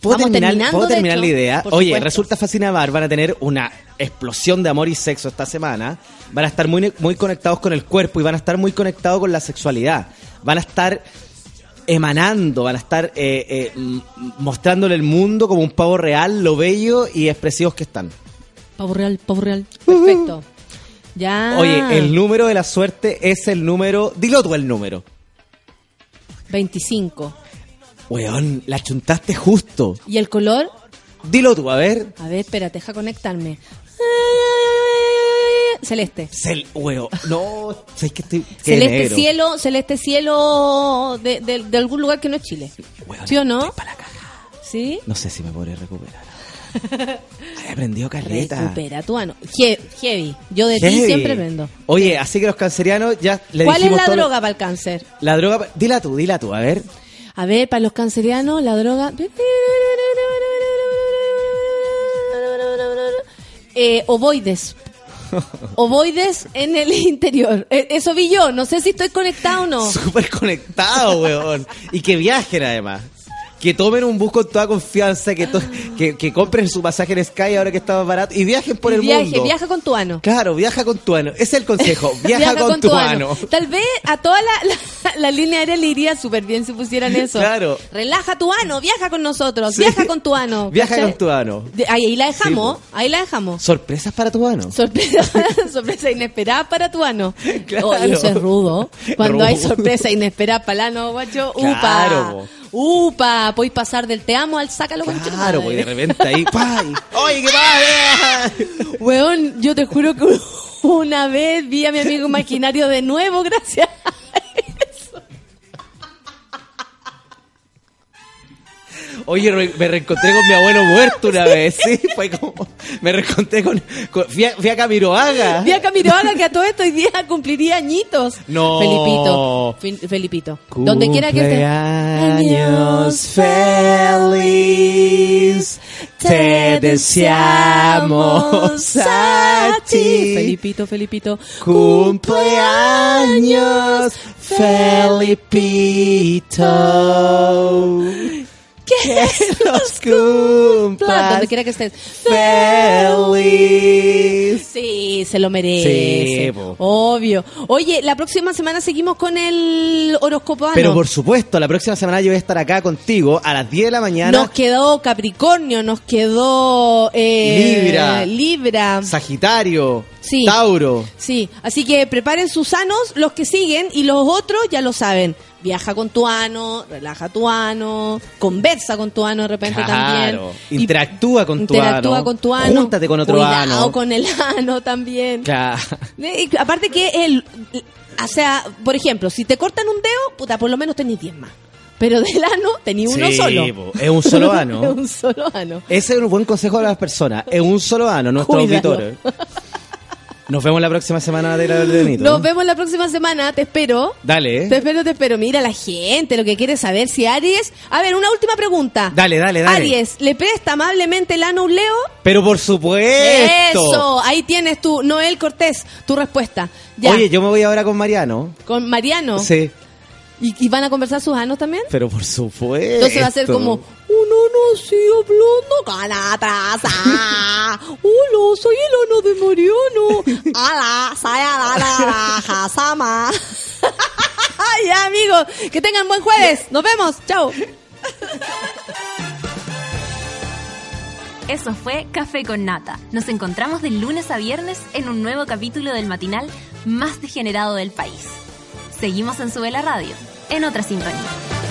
¿puedo Vamos terminar, terminando, ¿puedo de terminar hecho, la idea? Oye, supuesto. resulta fácil amar, van a tener una explosión de amor y sexo esta semana. Van a estar muy, muy conectados con el cuerpo y van a estar muy conectados con la sexualidad. Van a estar emanando, van a estar eh, eh, mostrándole al mundo como un pavo real lo bello y expresivos que están. Pavo real, pavo real. Perfecto. Ya. Oye, el número de la suerte es el número. Dilo tú el número. 25. Weón, la chuntaste justo. ¿Y el color? Dilo tú, a ver. A ver, espérate, deja conectarme. Celeste. Cel, weón. No, ¿sabes que estoy. Celeste negro. cielo, celeste cielo de, de- de algún lugar que no es Chile. Weón, ¿Sí o no? estoy pa' la caga. ¿Sí? No sé si me podré recuperar. He aprendido caleta. Recupera tu ano. He- heavy. Yo de ti siempre vendo. Oye, así que los cancerianos ya le ¿Cuál es la todo droga para el cáncer? La droga. Dila tú, dila tú, a ver. A ver, para los cancerianos, la droga. Eh, ovoides. Ovoides en el interior. Eh, Eso vi yo. No sé si estoy conectado o no. Súper conectado, weón. Y que viajen además. Que tomen un bus con toda confianza, que, to- que, que compren su pasaje en Sky ahora que está más barato y viajen por Y el viaje, mundo. viaja con tu ano. Claro, viaja con tu ano. Ese es el consejo. Viaja, con, tu ano. Tal vez a toda la, la, la línea aérea le iría súper bien si pusieran eso. Claro. Relaja tu ano, viaja con nosotros, Sí. viaja con tu ano. Viaja ¿cachai? con tu ano. De- ahí, ahí la dejamos, Sí, ahí la dejamos. Sorpresas para tu ano. Sorpresa, sorpresa inesperada para tu ano. Claro. Oye, eso es rudo. Cuando Rudo. hay sorpresa inesperada para el ano, guacho, Claro, upa. po. Podéis pasar del te amo al sácalo con Claro, pues de repente ahí, ¡pay! ¡Oye, qué pasa! Weón, yo te juro que una vez vi a mi amigo imaginario de nuevo, gracias. Oye, re- me reencontré con mi abuelo muerto una vez, ¿sí? Fue como... Me reencontré con... con fui, a, fui a Camiroaga. Vi a Camiroaga que a todo esto hoy día cumpliría añitos. No. Felipito. Fe- Felipito. Donde quiera que esté. Cumpleaños feliz, te deseamos a ti. Felipito, Felipito. Cumpleaños, Felipito. Que los cumplas Donde quiera que estés. feliz. Sí, se lo merece. Sí, po. Obvio. Oye, la próxima semana seguimos con el horóscopo. Pero por supuesto, la próxima semana yo voy a estar acá contigo a las 10 de la mañana. Nos quedó Capricornio, nos quedó eh, Libra. Libra. Sagitario, Sí. Tauro. Sí, así que preparen sus sanos los que siguen y los otros ya lo saben. Viaja con tu ano, relaja tu ano, conversa con tu ano de repente también. Claro. Y Interactúa con tu interactúa ano. con tu ano. Júntate con otro Cuidado ano. con el ano también. Claro. Y aparte que el, o sea, por ejemplo, si te cortan un dedo, puta, por lo menos tenés 10 más. Pero del ano tenés uno Sí, solo. po, es un solo ano. es un solo ano. Ese es un buen consejo de las personas. Es un solo ano, nuestros Cuídalo. auditores. Nos vemos la próxima semana de la del Benito. Nos vemos la próxima semana, te espero. Dale, Te espero, te espero. Mira la gente, lo que quiere saber si Aries. A ver, una última pregunta. Dale, dale, dale. Aries, ¿le presta amablemente el ano a un Leo? Pero por supuesto. Eso, ahí tienes tu, Noel Cortés, tu respuesta. Ya, Oye, yo me voy ahora con Mariano. con Mariano. Sí, ¿Y, y van a conversar sus anos también? pero por supuesto. Entonces va a ser como, uno no sigue hablando canatrasa. Hola, soy el ano de Mariano. Ala, sayala, hasama. ya, amigos, que tengan buen jueves. Nos vemos. Chao. Eso fue Café con Nata. Nos encontramos de lunes a viernes en un nuevo capítulo del matinal más degenerado del país. Seguimos en Sube la Radio, en otra sintonía.